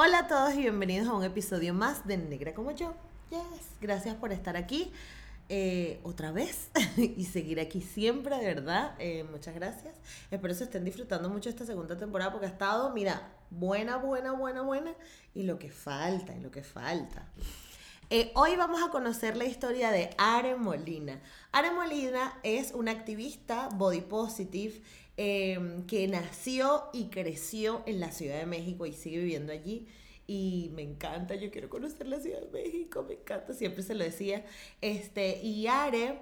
Hola a todos y bienvenidos a un episodio más de Negra como yo. Yes, gracias por estar aquí eh, otra vez y seguir aquí siempre, de verdad. Eh, muchas gracias. Espero se estén disfrutando mucho esta segunda temporada porque ha estado, mira, buena, buena, buena, buena y lo que falta, y lo que falta. Eh, hoy vamos a conocer la historia de Are Molina. Are Molina es una activista body positive em, que nació y creció en la Ciudad de México y sigue viviendo allí. Y me encanta, yo quiero conocer la Ciudad de México, me encanta, siempre se lo decía. Este, y Are,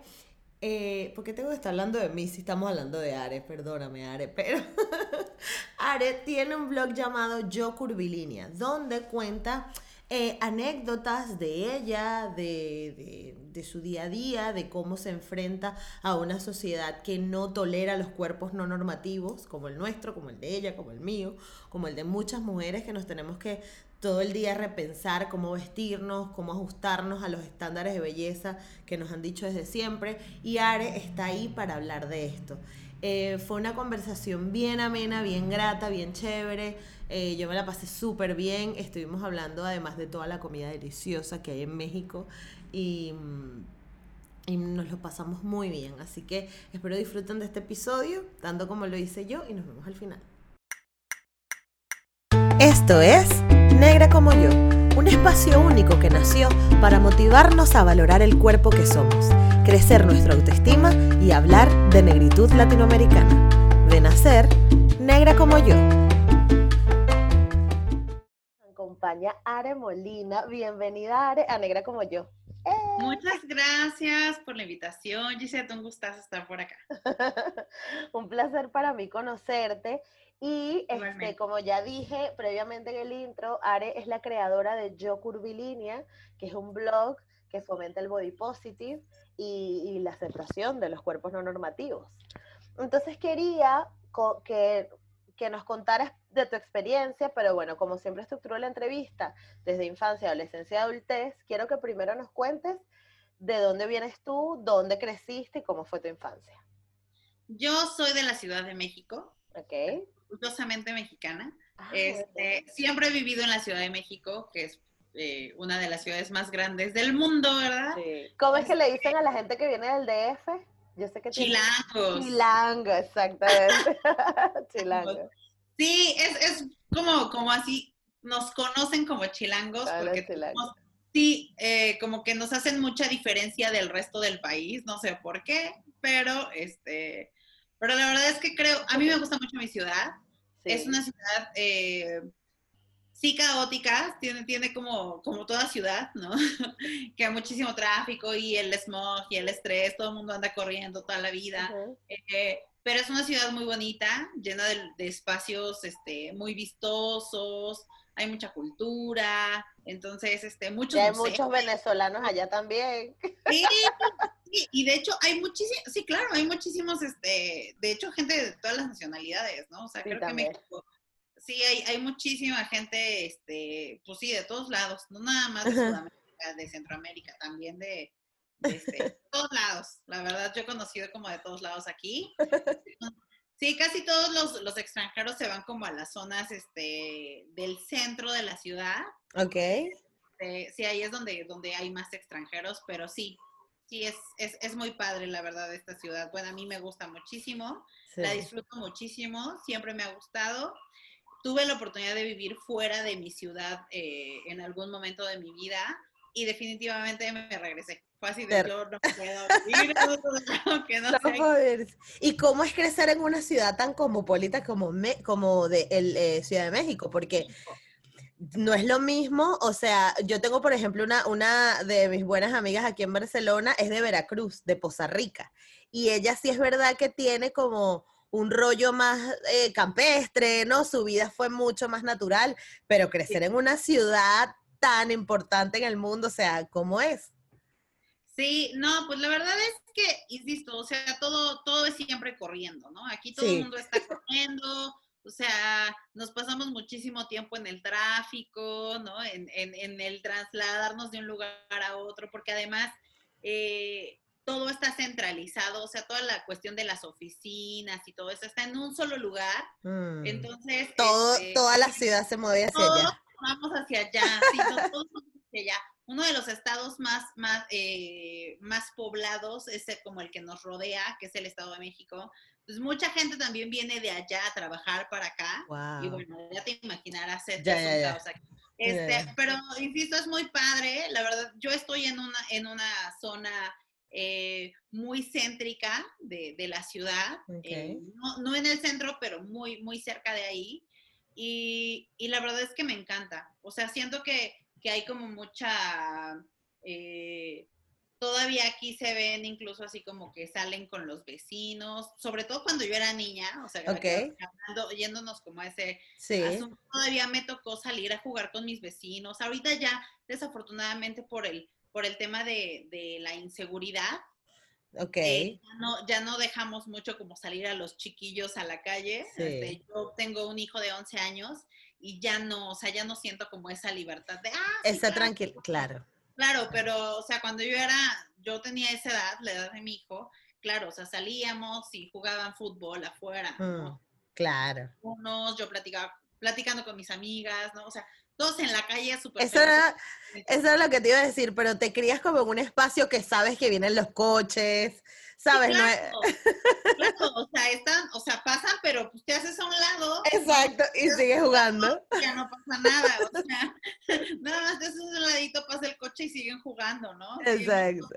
eh, ¿por qué tengo que estar hablando de mí si estamos hablando de Are? Perdóname, Are, pero Are tiene un blog llamado Yo Curvilínea, donde cuenta eh, anécdotas de ella, de, de, su día a día, de cómo se enfrenta a una sociedad que no tolera los cuerpos no normativos, como el nuestro, como el de ella, como el mío, como el de muchas mujeres que nos tenemos que todo el día repensar cómo vestirnos, cómo ajustarnos a los estándares de belleza que nos han dicho desde siempre. Y Are está ahí para hablar de esto. Eh, fue una conversación bien amena, bien grata, bien chévere. Eh, yo me la pasé súper bien. Estuvimos hablando además de toda la comida deliciosa que hay en México y, y nos lo pasamos muy bien. Así que espero disfruten de este episodio, tanto como lo hice yo, y nos vemos al final. Esto es Negra como yo, un espacio único que nació para motivarnos a valorar el cuerpo que somos, crecer nuestra autoestima y hablar de negritud latinoamericana. De nacer, negra como yo acompaña Are Molina. Bienvenida, Are, a Negra como yo. ¡Eh! Muchas gracias por la invitación, Gisette, un gustazo estar por acá. un placer para mí conocerte. Y este, como ya dije previamente en el intro, Are es la creadora de Yo Curvilínea, que es un blog que fomenta el body positive y, y la aceptación de los cuerpos no normativos. Entonces quería que que nos contaras de tu experiencia, pero bueno, como siempre estructuró la entrevista, desde infancia, adolescencia, adultez, quiero que primero nos cuentes de dónde vienes tú, dónde creciste y cómo fue tu infancia. Yo soy de la Ciudad de México. Ok. Orgullosamente mexicana. Ah, este, siempre he vivido en la Ciudad de México, que es eh, una de las ciudades más grandes del mundo, ¿verdad? Sí. ¿Cómo es que le dicen a la gente que viene del DF? Yo sé que Chilango. Chilango, exactamente. Chilango. Sí, es, es como, como así, nos conocen como chilangos porque sí, eh, como que nos hacen mucha diferencia del resto del país, no sé por qué, pero este, pero la verdad es que creo, a mí me gusta mucho mi ciudad, es una ciudad eh, sí caótica, tiene, tiene como, como toda ciudad, ¿no? que hay muchísimo tráfico y el smog y el estrés, todo el mundo anda corriendo toda la vida. Eh, pero es una ciudad muy bonita, llena de, espacios este, muy vistosos, hay mucha cultura, entonces, este, muchos... Y hay muchos venezolanos allá también. Sí, y de hecho hay muchísimos, sí, claro, hay muchísimos, este, de hecho, gente de todas las nacionalidades, ¿no? O sea, creo que México sí, hay, hay muchísima gente, este, pues sí, de todos lados, no nada más de Sudamérica, de Centroamérica, también de, este, todos lados. La verdad, yo he conocido como de todos lados aquí. Sí, casi todos los, los, extranjeros se van como a las zonas este, del centro de la ciudad. Ok. Este, sí, ahí es donde, donde hay más extranjeros, pero sí, sí, es, es, es, muy padre, la verdad, esta ciudad. Bueno, a mí me gusta muchísimo, la disfruto muchísimo, siempre me ha gustado tuve la oportunidad de vivir fuera de mi ciudad eh, en algún momento de mi vida y definitivamente me regresé. Fue así de yo no puedo vivir no, sé. ¿Y cómo es crecer en una ciudad tan cosmopolita como, como de el, eh, Ciudad de México? Porque no es lo mismo, o sea, yo tengo, por ejemplo, una, una de mis buenas amigas aquí en Barcelona, es de Veracruz, de Poza Rica, y ella sí es verdad que tiene como un rollo más eh, campestre, ¿no? Su vida fue mucho más natural, pero crecer en una ciudad tan importante en el mundo, o sea, ¿cómo es? Sí, no, pues la verdad es que, insisto, o sea, todo, todo es siempre corriendo, ¿no? Aquí todo el mundo está corriendo, o sea, nos pasamos muchísimo tiempo en el tráfico, ¿no? En, en el trasladarnos de un lugar a otro, porque además, eh, todo está centralizado, o sea, toda la cuestión de las oficinas y todo eso está en un solo lugar. Mm. Entonces. Todo, este, toda la ciudad se mueve hacia allá. vamos hacia allá, sí, todos vamos hacia allá. Uno de los estados más, más, eh, más poblados es como el que nos rodea, que es el Estado de México. Pues mucha gente también viene de allá a trabajar para acá. Y bueno, ya te imaginarás, ya, Este, Pero, insisto, es muy padre. La verdad, yo estoy en una, en una zona eh, muy céntrica de, de la ciudad. Eh, no, no, en el centro, pero muy, muy cerca de ahí. Y, y, la verdad es que me encanta. O sea, siento que, que hay como mucha... Eh, todavía aquí se ven incluso así como que salen con los vecinos, sobre todo cuando yo era niña, o sea, yéndonos como a ese sí. todavía me tocó salir a jugar con mis vecinos. Ahorita ya, desafortunadamente por el, por el tema de, de la inseguridad, Ok. Eh, ya, no, ya no dejamos mucho como salir a los chiquillos a la calle. Este, yo tengo un hijo de 11 años y ya no, o sea, ya no siento como esa libertad de, ah, Está tranquilo, claro. Claro, pero, o sea, cuando yo era, yo tenía esa edad, la edad de mi hijo, claro, o sea, salíamos y jugaban fútbol afuera, ¿no? Mm, claro. Unos, yo platicaba, platicando con mis amigas, ¿no? O sea, todos en la calle súper eso era, eso era lo que te iba a decir, pero te crías como en un espacio que sabes que vienen los coches, ¿sabes? claro, o sea, están, o sea, pasan, pero pues te haces a un lado. Exacto, y sigues jugando. Ya no pasa nada, o sea, nada más te haces un ladito, pasa el coche y siguen jugando, ¿no? Exacto.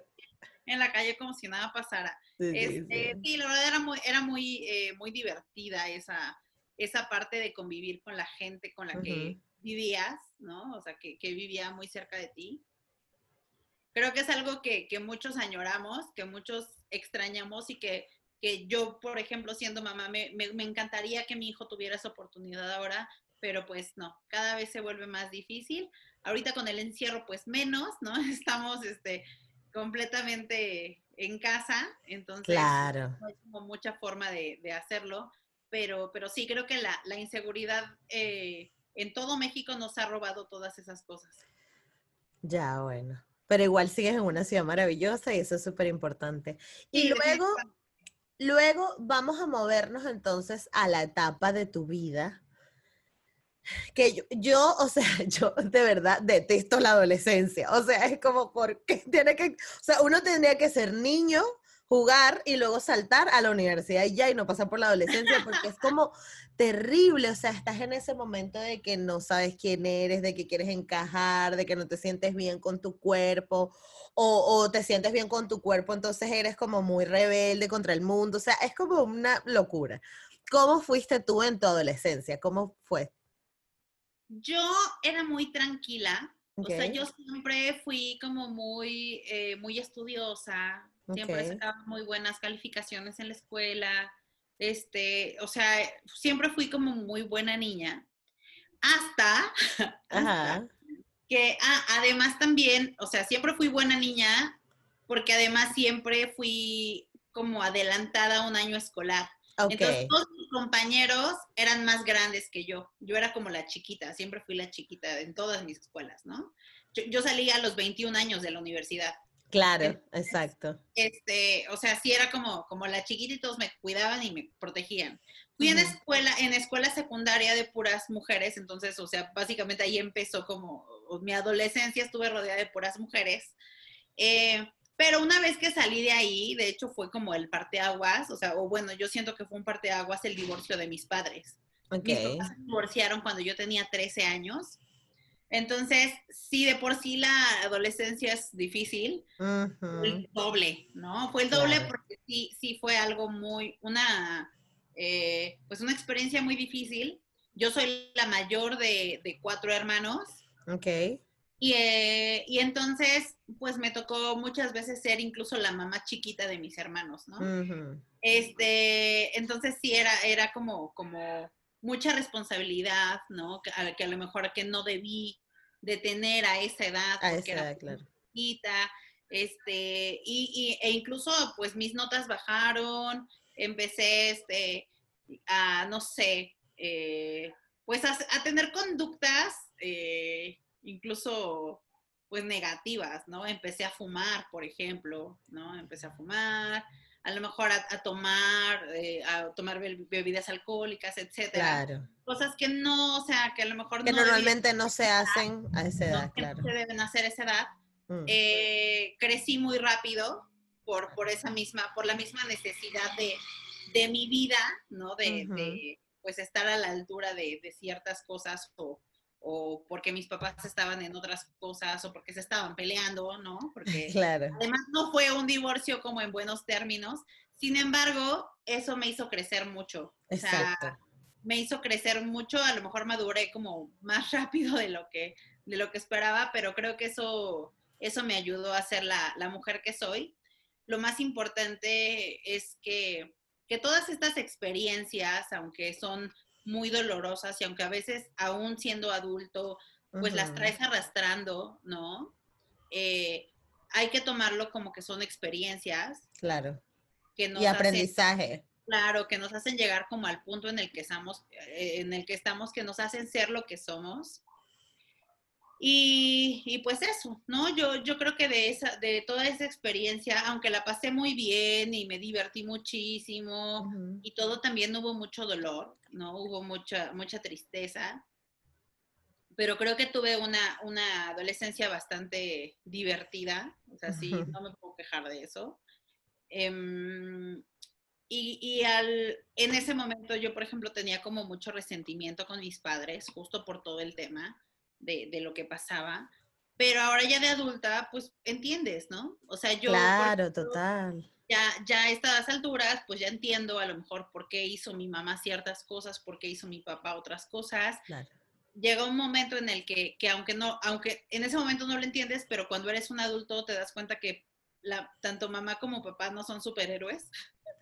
en la calle como si nada pasara. Sí, este, sí, la verdad era muy, era muy, eh, muy divertida esa, esa parte de convivir con la gente con la que vivías, ¿no? O sea, que, vivía muy cerca de ti. Creo que es algo que, muchos añoramos, que muchos extrañamos y que, que yo, por ejemplo, siendo mamá, me, me, encantaría que mi hijo tuviera esa oportunidad ahora, pero pues no, cada vez se vuelve más difícil. Ahorita con el encierro, pues menos, ¿no? Estamos este, completamente en casa, entonces claro. no hay como mucha forma de, hacerlo, pero, pero sí, creo que la, la inseguridad eh, en todo México nos ha robado todas esas cosas. Ya, bueno. Pero igual sigues en una ciudad maravillosa y eso es súper importante. Y luego, luego vamos a movernos entonces a la etapa de tu vida. Que yo, yo, o sea, yo de verdad detesto la adolescencia. O sea, es como porque tiene que, o sea, uno tendría que ser niño jugar y luego saltar a la universidad y ya y no pasar por la adolescencia porque es como terrible, o sea, estás en ese momento de que no sabes quién eres, de que quieres encajar, de que no te sientes bien con tu cuerpo o, te sientes bien con tu cuerpo, entonces eres como muy rebelde contra el mundo, o sea, es como una locura. ¿Cómo fuiste tú en tu adolescencia? ¿Cómo fue? Yo era muy tranquila, o sea, yo siempre fui como muy, eh, muy estudiosa, Siempre sacaba muy buenas calificaciones en la escuela. Este, o sea, siempre fui como muy buena niña. Hasta, que ah, además también, o sea, siempre fui buena niña porque además siempre fui como adelantada un año escolar. Entonces todos mis compañeros eran más grandes que yo. Yo era como la chiquita, siempre fui la chiquita en todas mis escuelas, ¿no? Yo, yo salí a los 21 años de la universidad. Claro, exacto. Este, o sea, sí era como, como la chiquita y todos me cuidaban y me protegían. Fui en escuela, en escuela secundaria de puras mujeres, entonces, o sea, básicamente ahí empezó como mi adolescencia, estuve rodeada de puras mujeres. Eh, pero una vez que salí de ahí, de hecho fue como el parteaguas, o sea, o bueno, yo siento que fue un parteaguas el divorcio de mis padres. Mis papás se divorciaron cuando yo tenía 13 años entonces, sí, de por sí la adolescencia es difícil, fue el doble, ¿no? Fue el doble porque sí, sí fue algo muy, una, eh, pues una experiencia muy difícil. Yo soy la mayor de, cuatro hermanos. Ok. Y, eh, y, entonces, pues me tocó muchas veces ser incluso la mamá chiquita de mis hermanos, ¿no? Este, entonces sí era, era como, como mucha responsabilidad, ¿no? Que a, que a lo mejor que no debí de tener a esa edad, a esa edad, claro. Chiquita, este, y, e incluso pues mis notas bajaron, empecé este, a, no sé, eh, pues a, tener conductas eh, incluso pues negativas, ¿no? Empecé a fumar, por ejemplo, ¿no? Empecé a fumar, a lo mejor a, tomar, eh, a tomar bebidas alcohólicas, etcétera. Claro. Cosas que no, o sea, que a lo mejor que normalmente no se hacen a esa edad, claro. No se deben hacer a esa edad. Mm. Eh, crecí muy rápido por, por esa misma, por la misma necesidad de, de mi vida, ¿no? De, de, pues estar a la altura de, de ciertas cosas o, o porque mis papás estaban en otras cosas o porque se estaban peleando, ¿no? Porque claro. además no fue un divorcio como en buenos términos. Sin embargo, eso me hizo crecer mucho. Exacto. O sea, me hizo crecer mucho, a lo mejor maduré como más rápido de lo que, de lo que esperaba, pero creo que eso, eso me ayudó a ser la, la mujer que soy. Lo más importante es que, que todas estas experiencias, aunque son muy dolorosas y aunque a veces aún siendo adulto, pues las traes arrastrando, ¿no? Eh, hay que tomarlo como que son experiencias. Claro. Que y aprendizaje. claro, que nos hacen llegar como al punto en el que estamos, eh, en el que estamos, que nos hacen ser lo que somos. Y, pues eso, ¿no? Yo, yo creo que de, esa, de toda esa experiencia, aunque la pasé muy bien y me divertí muchísimo y todo, también hubo mucho dolor, ¿no? Hubo mucha, mucha tristeza. Pero creo que tuve una, una adolescencia bastante divertida, o sea, sí, no me puedo quejar de eso. Em, y, y al, en ese momento yo, por ejemplo, tenía como mucho resentimiento con mis padres, justo por todo el tema de, lo que pasaba. Pero ahora ya de adulta, pues entiendes, ¿no? O sea, yo... Claro, total. Ya, ya a estas alturas, pues ya entiendo a lo mejor por qué hizo mi mamá ciertas cosas, por qué hizo mi papá otras cosas. Llega un momento en el que, que aunque no, aunque en ese momento no lo entiendes, pero cuando eres un adulto te das cuenta que la, tanto mamá como papá no son superhéroes.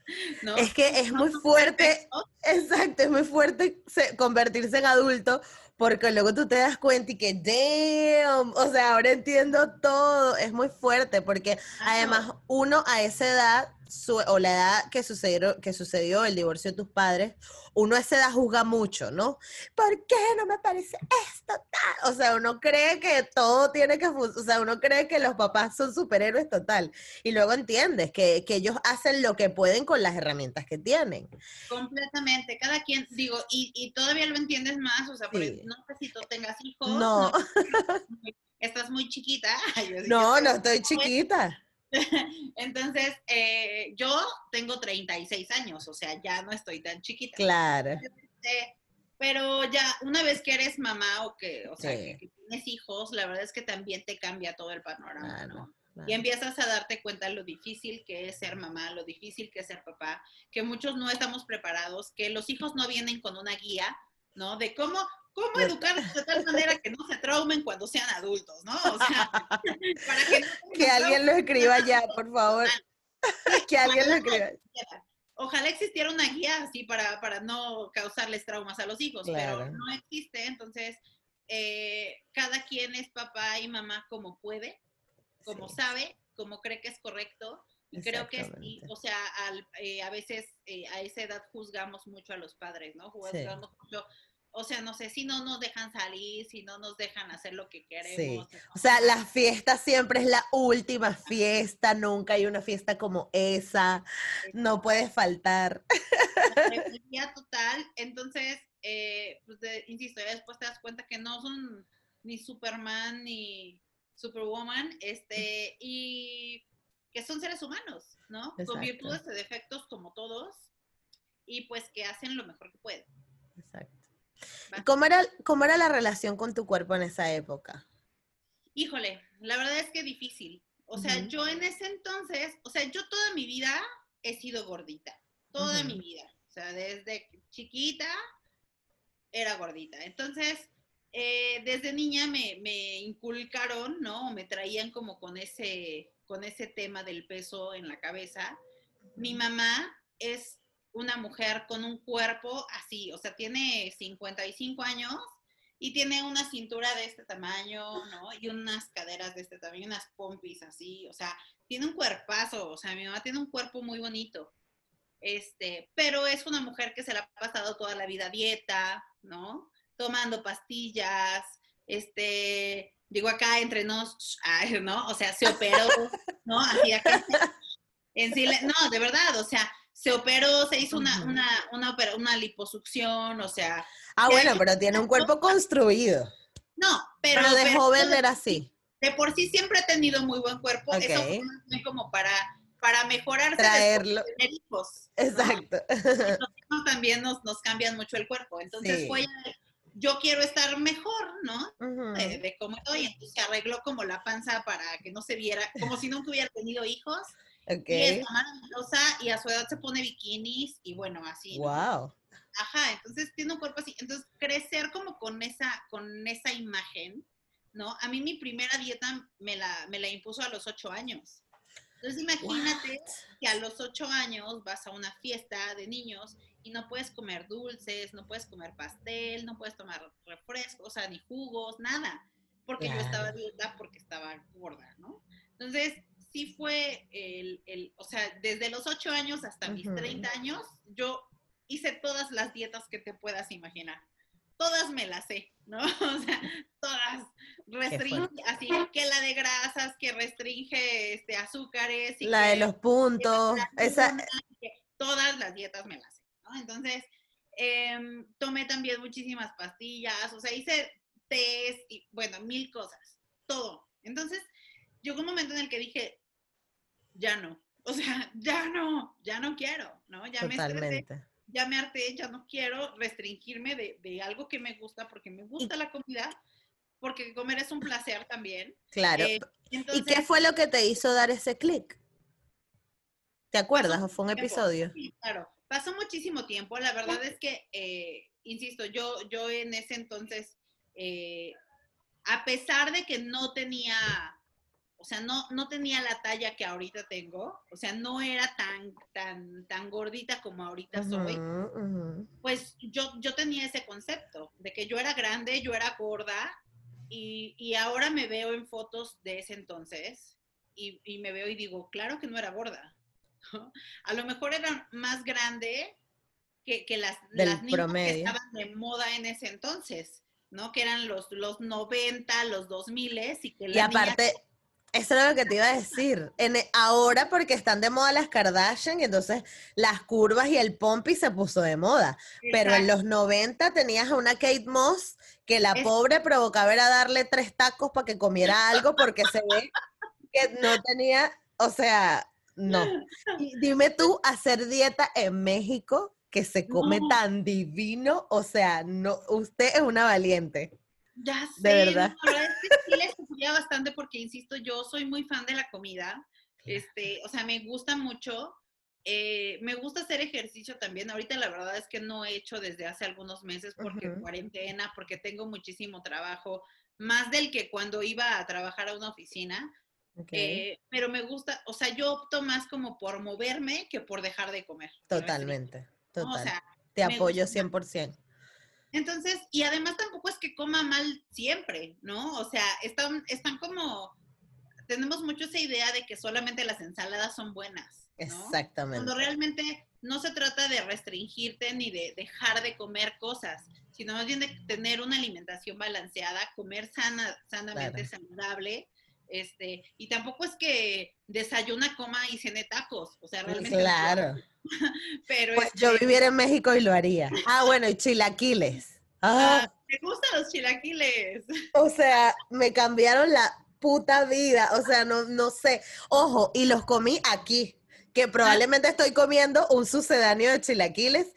¿no? Es que es muy fuerte, exacto, es muy fuerte convertirse en adulto porque luego tú te das cuenta y que, damn, o sea, ahora entiendo todo, es muy fuerte, porque además uno a esa edad o la edad que sucedió, que sucedió el divorcio de tus padres, uno a esa edad juzga mucho, ¿no? ¿Por qué no me parece esto tal? O sea, uno cree que todo tiene que o sea, uno cree que los papás son superhéroes total. Y luego entiendes que, ellos hacen lo que pueden con las herramientas que tienen. Completamente, cada quien, digo, y, todavía lo entiendes más, o sea, no sé si tú tengas hijos. No. estás muy chiquita. no, no estoy chiquita. Entonces, eh, yo tengo 36 años, o sea, ya no estoy tan chiquita. Claro. Este, pero ya una vez que eres mamá o que, o sea, que, tienes hijos, la verdad es que también te cambia todo el panorama, ¿no? Y empiezas a darte cuenta lo difícil que es ser mamá, lo difícil que es ser papá, que muchos no estamos preparados, que los hijos no vienen con una guía, ¿no? De cómo, ¿Cómo educarlos de tal manera que no se traumen cuando sean adultos, no? O sea, para que... que alguien lo escriba ya, por favor. que alguien lo escriba. Ojalá existiera una guía así para, para no causarles traumas a los hijos, pero no existe, entonces eh, cada quien es papá y mamá como puede, como sabe, como cree que es correcto. Y creo que sí, o sea, eh, a veces eh, a esa edad juzgamos mucho a los padres, ¿no? Juzgamos mucho o sea, no sé, si no nos dejan salir, si no nos dejan hacer lo que queremos. Sí. O sea, la fiesta siempre es la última fiesta, nunca hay una fiesta como esa, no puede faltar. La total, entonces, eh, pues insisto, ya después te das cuenta que no son ni Superman ni Superwoman, este, y que son seres humanos, ¿no? Con virtudes y defectos como todos, y pues que hacen lo mejor que pueden. Exacto. ¿Cómo era, ¿Cómo era la relación con tu cuerpo en esa época? Híjole, la verdad es que difícil. O sea, yo en ese entonces, o sea, yo toda mi vida he sido gordita, toda mi vida. O sea, desde chiquita era gordita. Entonces, eh, desde niña me, me, inculcaron, ¿no? Me traían como con ese, con ese tema del peso en la cabeza. Mi mamá es una mujer con un cuerpo así, o sea, tiene 55 años y tiene una cintura de este tamaño, ¿no? Y unas caderas de este tamaño, unas pompis así, o sea, tiene un cuerpazo, o sea, mi mamá tiene un cuerpo muy bonito. Este, pero es una mujer que se la ha pasado toda la vida dieta, ¿no? Tomando pastillas, este, digo acá entre nos, ¿no? O sea, se operó, ¿no? Así acá En no, de verdad, o sea, se operó, se hizo una, una, una, una liposucción, o sea. Ah, bueno, pero tiene un cuerpo construido. No, pero. Pero de joven era así. De por sí siempre ha tenido muy buen cuerpo. Eso fue como para, para mejorarse Traerlo. tener hijos. Exacto. Los hijos también nos, nos cambian mucho el cuerpo. Entonces fue yo quiero estar mejor, ¿no? de, cómo estoy. Entonces se arregló como la panza para que no se viera, como si nunca hubiera tenido hijos. Y es maravillosa y a su edad se pone bikinis y bueno, así. Wow. Ajá, entonces tiene un cuerpo así. Entonces crecer como con esa, con esa imagen, ¿no? A mí mi primera dieta me la, me la impuso a los ocho años. Entonces imagínate que a los ocho años vas a una fiesta de niños y no puedes comer dulces, no puedes comer pastel, no puedes tomar refrescos, o sea, ni jugos, nada, porque yo estaba dieta porque estaba gorda, ¿no? Entonces, sí fue el, el, o sea, desde los 8 años hasta mis 30 años, yo hice todas las dietas que te puedas imaginar. Todas me las sé, ¿no? O sea, todas. Restringe, así que la de grasas, que restringe este, azúcares. Y la de los puntos. esa... Todas las dietas me las sé, ¿no? Entonces, em, tomé también muchísimas pastillas, o sea, hice test y, bueno, mil cosas, todo. Entonces, llegó un momento en el que dije, ya no, o sea, ya no, ya no quiero, ¿no? Ya me estresé, ya me harté, ya no quiero restringirme de, algo que me gusta, porque me gusta la comida, porque comer es un placer también. Claro. Eh, ¿Y qué fue lo que te hizo dar ese clic? ¿Te acuerdas? ¿O fue un episodio? Sí, claro. Pasó muchísimo tiempo. La verdad es que, eh, insisto, yo, yo en ese entonces, eh, a pesar de que no tenía o sea, no, no tenía la talla que ahorita tengo, o sea, no era tan, tan, tan gordita como ahorita soy, pues yo, yo tenía ese concepto de que yo era grande, yo era gorda, y, y ahora me veo en fotos de ese entonces y, y, me veo y digo, claro que no era gorda. A lo mejor era más grande que, que las, las niñas que estaban de moda en ese entonces. ¿no? Que eran los, los 90, los 2000 y que Y aparte, eso es lo que te iba a decir. En, e, ahora porque están de moda las Kardashian y entonces las curvas y el pompi se puso de moda. Pero en los 90 tenías a una Kate Moss que la pobre provocaba era darle tres tacos para que comiera algo porque se ve que no tenía, o sea, no. dime tú, hacer dieta en México que se come tan divino, o sea, no, usted es una valiente. Ya sé, de verdad. la verdad es que sí les sufría bastante porque, insisto, yo soy muy fan de la comida. Este, o sea, me gusta mucho. Eh, me gusta hacer ejercicio también. Ahorita la verdad es que no he hecho desde hace algunos meses porque cuarentena, porque tengo muchísimo trabajo, más del que cuando iba a trabajar a una oficina. Eh, pero me gusta, o sea, yo opto más como por moverme que por dejar de comer. Totalmente, total. Te apoyo 100%. Entonces, y además tampoco es que coma mal siempre, ¿no? O sea, están, están como, tenemos mucho esa idea de que solamente las ensaladas son buenas. ¿no? Exactamente. Cuando realmente no se trata de restringirte ni de dejar de comer cosas, sino más bien de tener una alimentación balanceada, comer sana, sanamente saludable, este, y tampoco es que desayuna, coma y cene tacos, o sea, realmente. Claro. Pero pues yo este viviera en México y lo haría. Ah, bueno, y chilaquiles. Ah, ah, me gustan los chilaquiles. O sea, me cambiaron la puta vida, o sea, no, no sé. Ojo, y los comí aquí, que probablemente estoy comiendo un sucedáneo de chilaquiles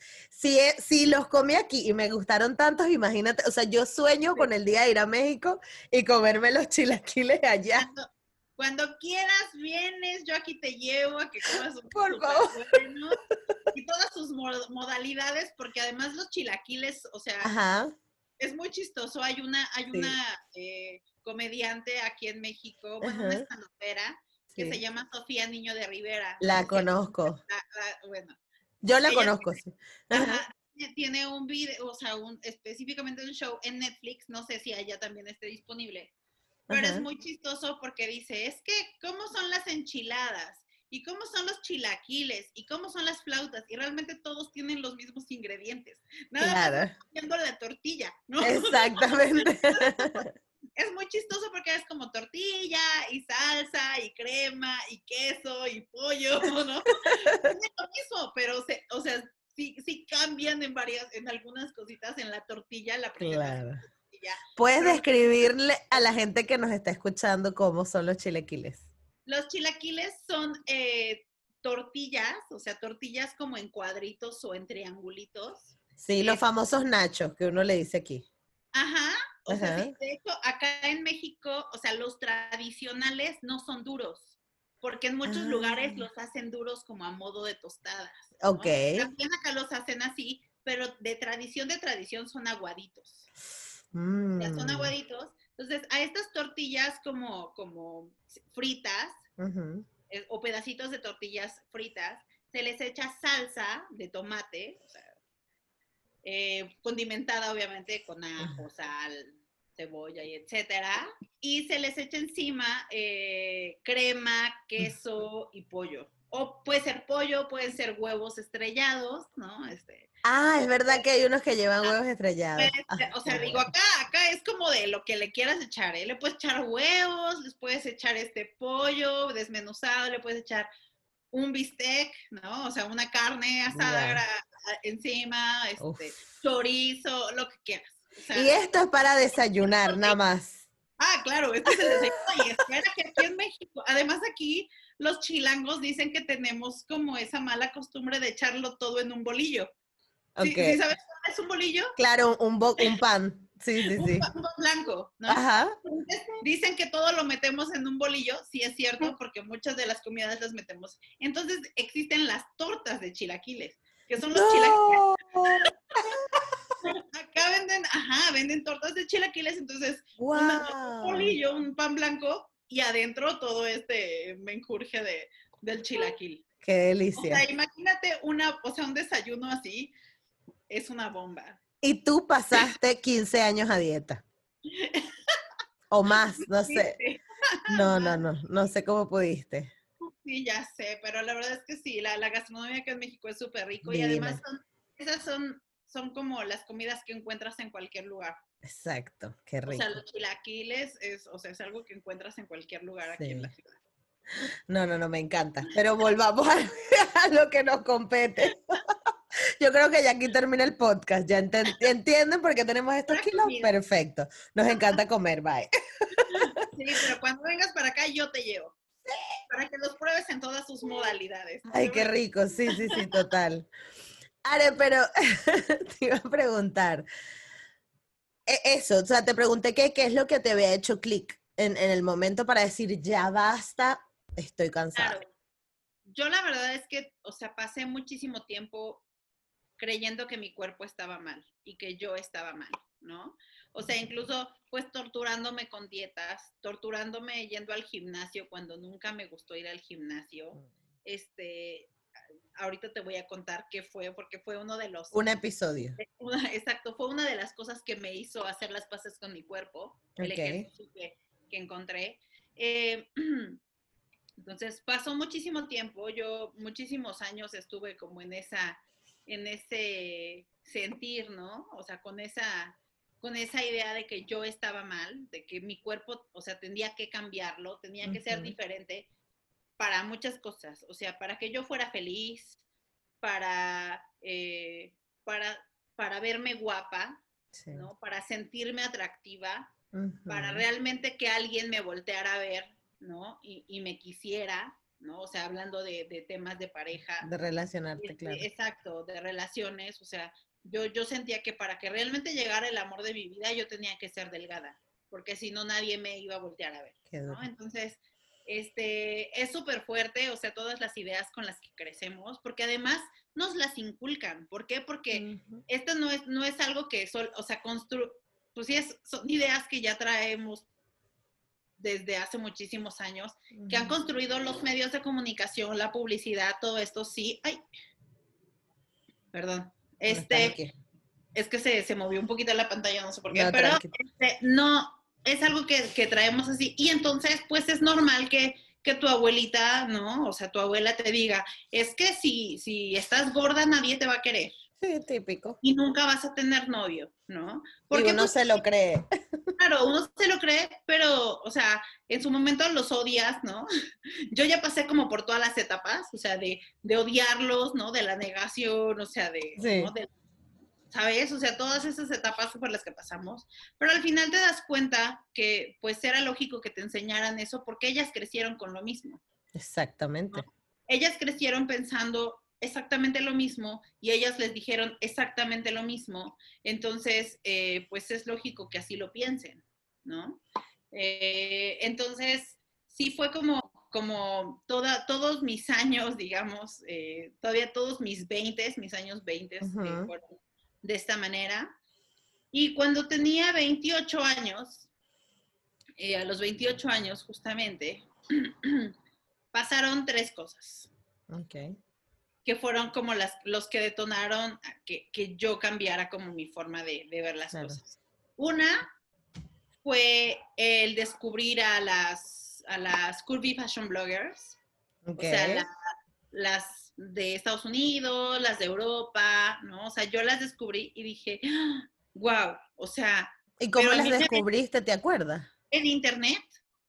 si, los comí aquí y me gustaron tantos, imagínate, o sea, yo sueño con el día de ir a México y comerme los chilaquiles allá. Cuando, quieras, vienes, yo aquí te llevo a que comas un Por favor. y todas sus modalidades, porque además los chilaquiles, o sea, es muy chistoso. Hay una, hay una eh, comediante aquí en México, bueno, una estanopera, que se llama Sofía Niño de Rivera. La conozco. bueno, yo la conozco, sí. tiene un video, o sea, un, específicamente un show en Netflix, no sé si allá también esté disponible, pero es muy chistoso porque dice, es que, ¿cómo son las enchiladas? ¿Y cómo son los chilaquiles? ¿Y cómo son las flautas? Y realmente todos tienen los mismos ingredientes. Nada claro. más la tortilla, ¿no? Exactamente. Es muy chistoso porque es como tortilla y salsa y crema y queso y pollo, ¿no? es lo mismo, pero, o sea, sí, sí cambian en varias, en algunas cositas en la tortilla, la Claro. ¿Puedes describirle a la gente que nos está escuchando cómo son los chilaquiles? Los chilaquiles son eh, tortillas, o sea, tortillas como en cuadritos o en triangulitos. Sí, los famosos nachos que uno le dice aquí. Ajá, o sea, de hecho, acá en México, o sea, los tradicionales no son duros, porque en muchos lugares ah. los hacen duros como a modo de tostadas. Ok. También acá los hacen así, pero de tradición de tradición son aguaditos. Ya son mm. aguaditos. Entonces, a estas tortillas como, como fritas, eh, o pedacitos de tortillas fritas, se les echa salsa de tomate, eh, condimentada obviamente con ajo, sal, cebolla y etcétera, y se les echa encima eh, crema, queso y pollo. O puede ser pollo, pueden ser huevos estrellados, ¿no? Este, Ah, es verdad que hay unos que llevan huevos estrellados. o sea, digo, acá, acá es como de lo que le quieras echar, ¿eh? Le puedes echar huevos, les puedes echar este pollo desmenuzado, le puedes echar un bistec, ¿no? O sea, una carne asada encima, este, chorizo, lo que quieras. y esto es para desayunar, nada más. Ah, claro, este es el desayuno y espera que aquí en México, además aquí los chilangos dicen que tenemos como esa mala costumbre de echarlo todo en un bolillo. Okay. ¿Sí, sabes es un bolillo? Claro, un, un pan. Sí, sí, sí. Un, pan blanco, ¿no? Ajá. dicen que todo lo metemos en un bolillo, sí es cierto, porque muchas de las comidas las metemos. Entonces existen las tortas de chilaquiles, que son los chilaquiles. Acá venden, ajá, venden tortas de chilaquiles, entonces un bolillo, un pan blanco y adentro todo este menjurje de, del chilaquil. Qué delicia. O sea, imagínate una, o sea, un desayuno así, es una bomba. Y tú pasaste 15 años a dieta. o más, no sé. No, no, no, no sé cómo pudiste. Sí, ya sé, pero la verdad es que sí, la, gastronomía acá en México es súper rico y además son, esas son, son como las comidas que encuentras en cualquier lugar. Exacto, qué rico. O sea, los chilaquiles es, o sea, es algo que encuentras en cualquier lugar aquí en la ciudad. No, no, no, me encanta. Pero volvamos a lo que nos compete. Yo creo que ya aquí termina el podcast. Ya entienden por qué tenemos estos kilos. Perfecto. Nos encanta comer. Bye. Sí, pero cuando vengas para acá, yo te llevo. Para que los pruebes en todas sus modalidades. Ay, qué rico. Sí, sí, sí, total. Are, pero te iba a preguntar. E, eso, o sea, te pregunté qué, qué es lo que te había hecho clic en, en, el momento para decir, ya basta, estoy cansada. Claro. Yo la verdad es que, o sea, pasé muchísimo tiempo creyendo que mi cuerpo estaba mal y que yo estaba mal, ¿no? O sea, incluso pues torturándome con dietas, torturándome yendo al gimnasio cuando nunca me gustó ir al gimnasio. Mm. Este, ahorita te voy a contar qué fue, porque fue uno de los... Un episodio. exacto, fue una de las cosas que me hizo hacer las paces con mi cuerpo, el ejercicio que, encontré. Eh, entonces, pasó muchísimo tiempo, yo muchísimos años estuve como en esa en ese sentir, ¿no? O sea, con esa, con esa idea de que yo estaba mal, de que mi cuerpo, o sea, tenía que cambiarlo, tenía que ser diferente para muchas cosas, o sea, para que yo fuera feliz, para, eh, para, para verme guapa, ¿no? Para sentirme atractiva, para realmente que alguien me volteara a ver, ¿no? Y, y me quisiera, ¿no? O sea, hablando de, temas de pareja. De relacionarte, este, claro. Exacto, de relaciones, o sea, yo, yo sentía que para que realmente llegara el amor de mi vida yo tenía que ser delgada, porque si no nadie me iba a voltear a ver, ¿no? Entonces, este, es súper fuerte, o sea, todas las ideas con las que crecemos, porque además nos las inculcan. ¿Por qué? Porque esto no es, no es algo que, sol, o sea, constru pues sí, es, son ideas que ya traemos desde hace muchísimos años, que han construido los medios de comunicación, la publicidad, todo esto, sí. Ay, perdón. Este, es que se, se, movió un poquito la pantalla, no sé por qué, pero este, no, es algo que, que, traemos así. Y entonces, pues es normal que, que tu abuelita, ¿no? O sea, tu abuela te diga, es que si, si estás gorda, nadie te va a querer. Sí, típico. Y nunca vas a tener novio, ¿no? Porque uno pues se lo cree. Claro, uno se lo cree, pero, o sea, en su momento los odias, ¿no? Yo ya pasé como por todas las etapas, o sea, de, de odiarlos, ¿no? De la negación, o sea, de, de ¿sabes? O sea, todas esas etapas por las que pasamos, pero al final te das cuenta que pues era lógico que te enseñaran eso porque ellas crecieron con lo mismo. Exactamente. Ellas crecieron pensando exactamente lo mismo y ellas les dijeron exactamente lo mismo, entonces eh, pues es lógico que así lo piensen, ¿no? Eh, entonces, sí fue como, como toda, todos mis años, digamos, eh, todavía todos mis 20, mis años 20 de esta manera. Y cuando tenía 28 años, eh, a los 28 años justamente, pasaron tres cosas. Que fueron como las, los que detonaron que, que yo cambiara como mi forma de, de ver las cosas. Una fue el descubrir a las, a las curvy fashion bloggers. O sea, las de Estados Unidos, las de Europa, ¿no? O sea, yo las descubrí y dije, wow, o sea... ¿Y cómo las descubriste, te acuerdas? En internet,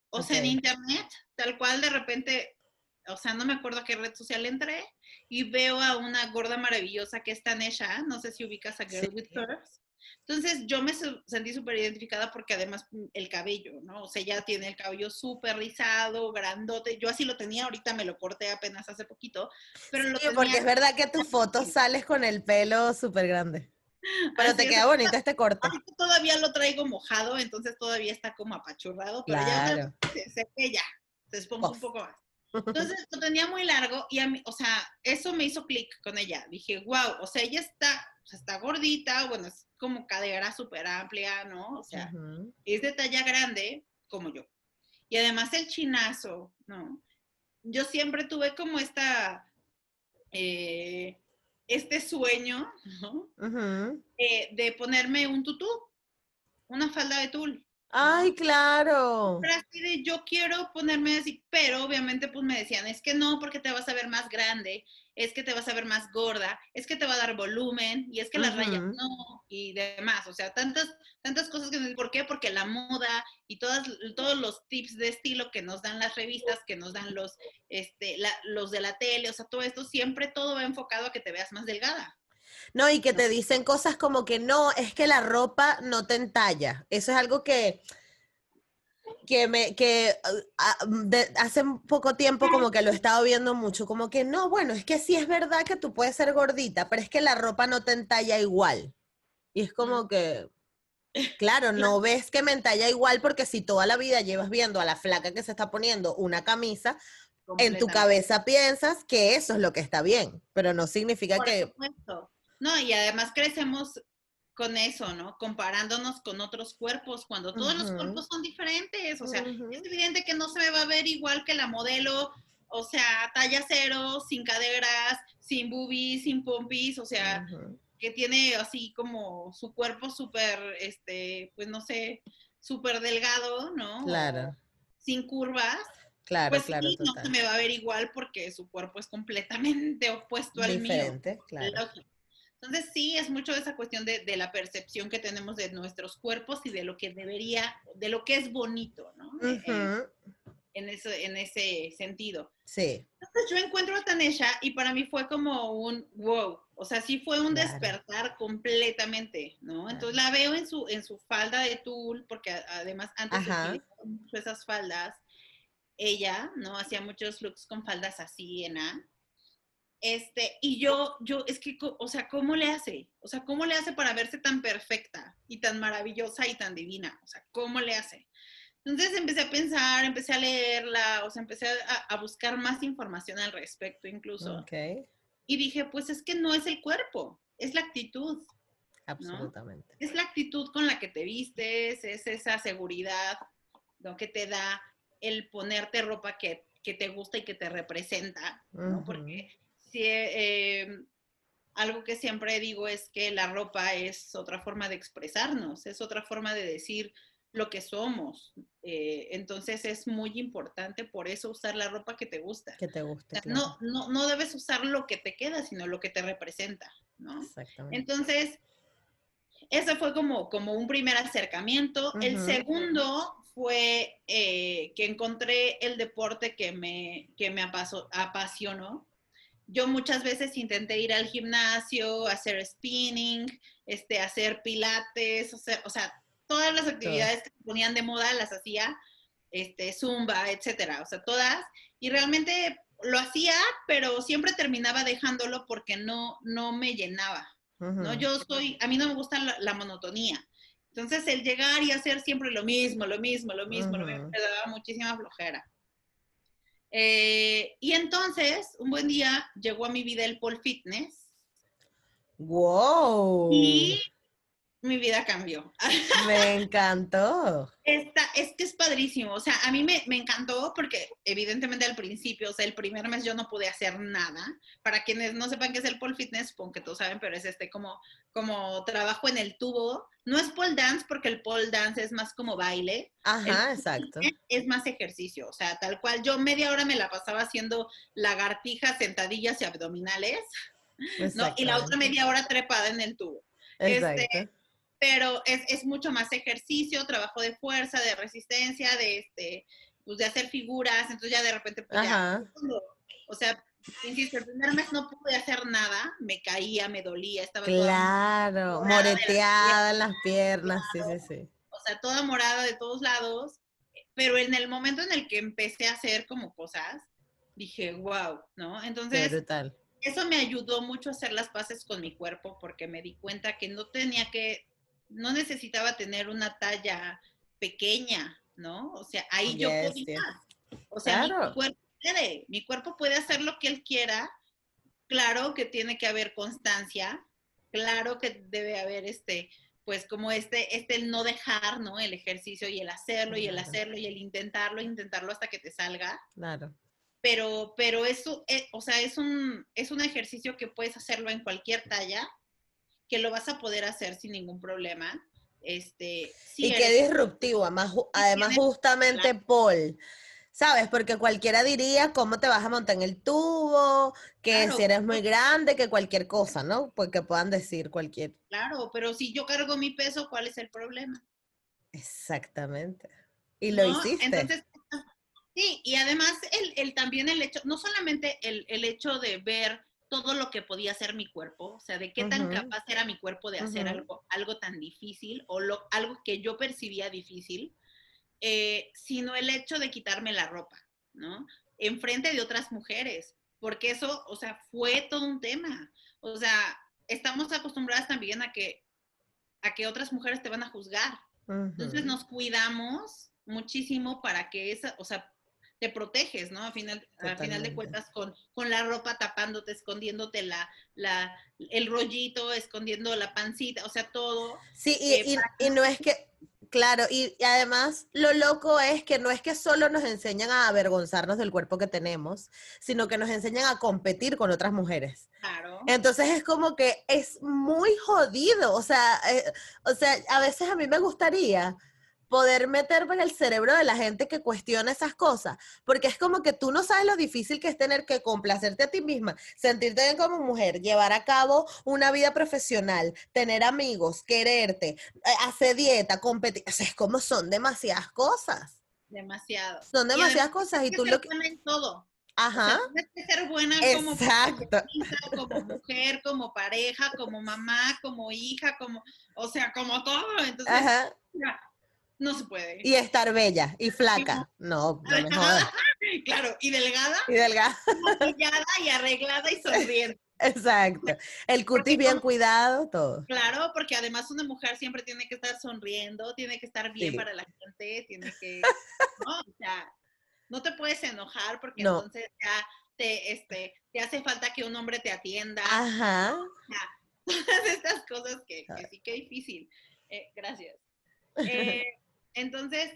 o sea, en internet, tal cual de repente, o sea, no me acuerdo a qué red social entré y veo a una gorda maravillosa que está en ella, no sé si ubicas a Girl with Curves. Entonces yo me sentí súper identificada porque además mm, el cabello, ¿no? O sea, ya tiene el cabello súper rizado, grandote. Yo así lo tenía, ahorita me lo corté apenas hace poquito. Pero lo porque es verdad que tu foto sales con el pelo súper grande. Pero te queda bonito este corte. Todavía lo traigo mojado, entonces todavía está como apachurrado, pero ya sé que ya, se esponja un poco más. Entonces lo tenía muy largo y a mí, o sea, eso me hizo clic con ella. Dije, wow, o sea, ella está, o sea, está gordita, bueno, es como cadera súper amplia, ¿no? O sea, es de talla grande como yo. Y además el chinazo, ¿no? Yo siempre tuve como esta, eh, este sueño, ¿no? Eh, de ponerme un tutú, una falda de tul. Ay, claro. Pero así de yo quiero ponerme así, pero obviamente pues me decían, es que no, porque te vas a ver más grande, es que te vas a ver más gorda, es que te va a dar volumen, y es que las rayas no, y demás. O sea, tantas, tantas cosas que no ¿Por qué? Porque la moda y todas, todos los tips de estilo que nos dan las revistas, que nos dan los, este, los de la tele, o sea, todo esto, siempre todo va enfocado a que te veas más delgada. No, y que te dicen cosas como que no, es que la ropa no te entalla. Eso es algo que, que me, que ah, ah, hace poco tiempo como que lo he estado viendo mucho, como que no, bueno, es que sí es verdad que tú puedes ser gordita, pero es que la ropa no te entalla igual. Y es como que, claro, no ves que me entalla igual porque si toda la vida llevas viendo a la flaca que se está poniendo una camisa, en tu cabeza piensas que eso es lo que está bien, pero no significa que... No, y además crecemos con eso, ¿no? Comparándonos con otros cuerpos, cuando todos los cuerpos son diferentes. O sea, es evidente que no se me va a ver igual que la modelo, o sea, talla cero, sin caderas, sin boobies, sin pompis, o sea, que tiene así como su cuerpo súper, este, pues no sé, súper delgado, ¿no? Claro. sin curvas. Claro, pues claro. Sí, no se me va a ver igual porque su cuerpo es completamente opuesto al mío. Diferente, claro. Entonces sí, es mucho esa cuestión de, la percepción que tenemos de nuestros cuerpos y de lo que debería, de lo que es bonito, ¿no? en, ese, en ese sentido. Sí. Entonces yo encuentro a Tanesha y para mí fue como un wow, o sea, sí fue un despertar completamente, ¿no? Entonces la veo en su, en su falda de tul, porque además antes de esas faldas, ella, ¿no? Hacía muchos looks con faldas así en A este, y yo, yo, es que, o sea, ¿cómo le hace? O sea, ¿cómo le hace para verse tan perfecta y tan maravillosa y tan divina? O sea, ¿cómo le hace? Entonces empecé a pensar, empecé a leerla, o sea, empecé a, buscar más información al respecto incluso. Okay. Y dije, pues es que no es el cuerpo, es la actitud. Absolutamente. Es la actitud con la que te vistes, es esa seguridad lo que te da el ponerte ropa que, que te gusta y que te representa, ¿no? Porque eh, algo que siempre digo es que la ropa es otra forma de expresarnos, es otra forma de decir lo que somos. Eh, entonces es muy importante por eso usar la ropa que te gusta. Que te gusta. no, no, no debes usar lo que te queda, sino lo que te representa, ¿no? Exactamente. Entonces, ese fue como, como un primer acercamiento. El segundo fue eh, que encontré el deporte que me, que me apasionó. Yo muchas veces intenté ir al gimnasio, hacer spinning, este, hacer pilates, o sea, o sea todas las actividades que se ponían de moda las hacía, este, zumba, etcétera, o sea, todas. Y realmente lo hacía, pero siempre terminaba dejándolo porque no, no me llenaba. ¿no? Yo soy, a mí no me gusta la, monotonía. Entonces, el llegar y hacer siempre lo mismo, lo mismo, lo mismo, lo mismo, me daba muchísima flojera. Eh, y entonces, un buen día llegó a mi vida el pole fitness. ¡Wow! Y mi vida cambió. Me encantó. Esta, es que es padrísimo. O sea, a mí me, encantó porque evidentemente al principio, o sea, el primer mes yo no pude hacer nada. Para quienes no sepan qué es el pole fitness, que todos saben, pero es este como, como trabajo en el tubo. No es pole dance porque el pole dance es más como baile. Ajá, exacto. Es más ejercicio. O sea, tal cual. Yo media hora me la pasaba haciendo lagartijas, sentadillas y abdominales. ¿no? Y la otra media hora trepada en el tubo. Este, exacto pero es, es, mucho más ejercicio, trabajo de fuerza, de resistencia, de este, pues de hacer figuras, entonces ya de repente, pues ya, o sea, insisto, el primer mes no pude hacer nada, me caía, me dolía, estaba Claro, moreteada en las piernas, sí, sí, sí. O sea, toda morada de todos lados, pero en el momento en el que empecé a hacer como cosas, dije, wow, ¿no? Entonces, eso me ayudó mucho a hacer las paces con mi cuerpo porque me di cuenta que no tenía que no necesitaba tener una talla pequeña, ¿no? O sea, ahí yo podía. O sea, mi cuerpo puede, mi cuerpo puede hacer lo que él quiera. Claro que tiene que haber constancia, claro que debe haber este, pues como este, este el no dejar, ¿no? El ejercicio y el hacerlo y el hacerlo y el intentarlo, intentarlo hasta que te salga. Claro. Pero, pero eso, eh, o sea, es un, es un ejercicio que puedes hacerlo en cualquier talla que lo vas a poder hacer sin ningún problema. Este, y qué disruptivo, además, además justamente Paul. ¿Sabes? Porque cualquiera diría cómo te vas a montar en el tubo, que si eres muy grande, que cualquier cosa, ¿no? Porque puedan decir cualquier. Claro, pero si yo cargo mi peso, ¿cuál es el problema? Exactamente. Y lo hiciste. Entonces, sí, y además el, el, también el hecho, no solamente el, el hecho de ver todo lo que podía hacer mi cuerpo, o sea, de qué tan capaz era mi cuerpo de hacer algo, algo tan difícil o lo, algo que yo percibía difícil, eh, sino el hecho de quitarme la ropa, ¿no? Enfrente de otras mujeres, porque eso, o sea, fue todo un tema. O sea, estamos acostumbradas también a que, a que otras mujeres te van a juzgar. Entonces nos cuidamos muchísimo para que esa, o sea, te proteges, ¿no? A final, a final de cuentas, con, con la ropa tapándote, escondiéndote la, la, el rollito, escondiendo la pancita, o sea, todo. Sí, y, eh, y, no es que, claro, y, además lo loco es que no es que solo nos enseñan a avergonzarnos del cuerpo que tenemos, sino que nos enseñan a competir con otras mujeres. Claro. Entonces es como que es muy jodido, o sea, eh, o sea, a veces a mí me gustaría poder meterme en el cerebro de la gente que cuestiona esas cosas, porque es como que tú no sabes lo difícil que es tener que complacerte a ti misma, sentirte bien como mujer, llevar a cabo una vida profesional, tener amigos, quererte, eh, hacer dieta, competir, o sea, es como son demasiadas cosas. Demasiado. Son demasiadas cosas y tú lo que... todo. Ajá. tienes que ser buena como, como mujer, como pareja, como mamá, como hija, como, o sea, como todo. Entonces, Ajá no se puede. Y estar bella y flaca. No, no me Claro, y delgada. Y delgada. y arreglada y sonriente. Exacto. El cutis bien cuidado, todo. Claro, porque además una mujer siempre tiene que estar sonriendo, tiene que estar bien para la gente, tiene que, ¿no? O sea, no te puedes enojar porque entonces ya te, este, te hace falta que un hombre te atienda. Ajá. todas estas cosas que, sí que difícil. Eh, gracias. Eh, entonces,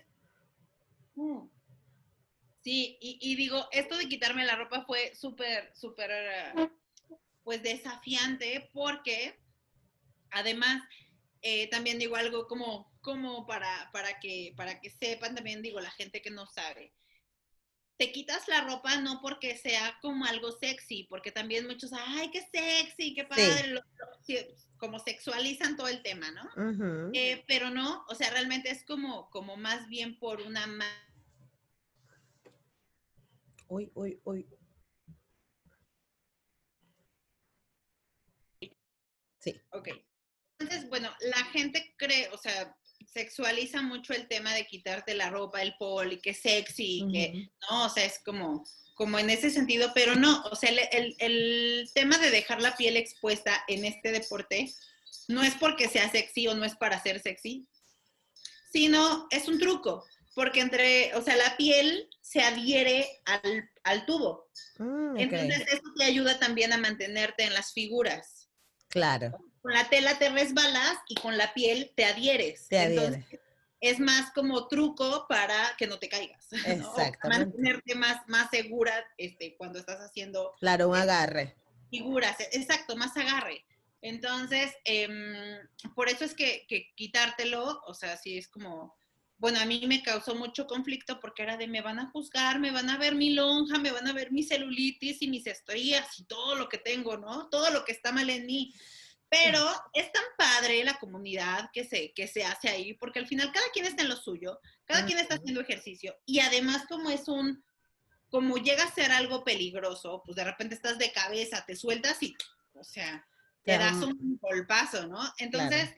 mm, sí, y, digo, esto de quitarme la ropa fue súper, súper, pues desafiante porque además, eh, también digo algo como, como para, para, que, para que sepan también, digo, la gente que no sabe. Te quitas la ropa no porque sea como algo sexy, porque también muchos, ay, qué sexy, qué padre, como sexualizan todo el tema, ¿no? Eh, pero no, o sea, realmente es como, como más bien por una... Uy, uy, uy. Sí. Ok. Entonces, bueno, la gente cree, o sea, sexualiza mucho el tema de quitarte la ropa, el poli, que sexy, que, no, o sea, es como, como en ese sentido, pero no, o sea, el, el, tema de dejar la piel expuesta en este deporte no es porque sea sexy o no es para ser sexy, sino es un truco, porque entre, o sea, la piel se adhiere al, al tubo. Mm, Entonces, eso te ayuda también a mantenerte en las figuras. Claro con la tela te resbalas y con la piel te adhieres. Te adhieres. es más como truco para que no te caigas. Exacto. Mantenerte más, más segura este, cuando estás haciendo. Claro, un agarre. Figuras, exacto, más agarre. Entonces, em, por eso es que, que, quitártelo, o sea, sí es como, bueno, a mí me causó mucho conflicto porque era de me van a juzgar, me van a ver mi lonja, me van a ver mi celulitis y mis estrías y todo lo que tengo, ¿no? Todo lo que está mal en mí. Pero es tan padre la comunidad que se, que se hace ahí, porque al final cada quien está en lo suyo, cada quien está haciendo ejercicio y además como es un, como llega a ser algo peligroso, pues de repente estás de cabeza, te sueltas y, o sea, te das un golpazo, ¿no? Entonces,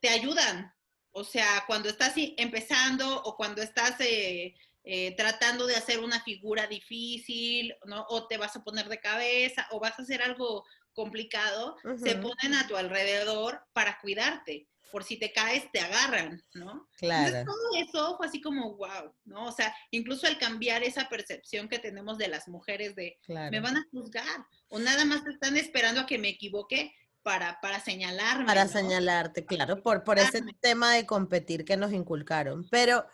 te ayudan. O sea, cuando estás empezando o cuando estás eh, eh, tratando de hacer una figura difícil, ¿no? O te vas a poner de cabeza o vas a hacer algo complicado, se ponen a tu alrededor para cuidarte. Por si te caes, te agarran, ¿no? Claro. Entonces, todo eso fue así como, wow, ¿no? O sea, incluso el cambiar esa percepción que tenemos de las mujeres de, me van a juzgar, o nada más están esperando a que me equivoque para, para señalarme. Para señalarte, claro, por, por ese tema de competir que nos inculcaron. Pero,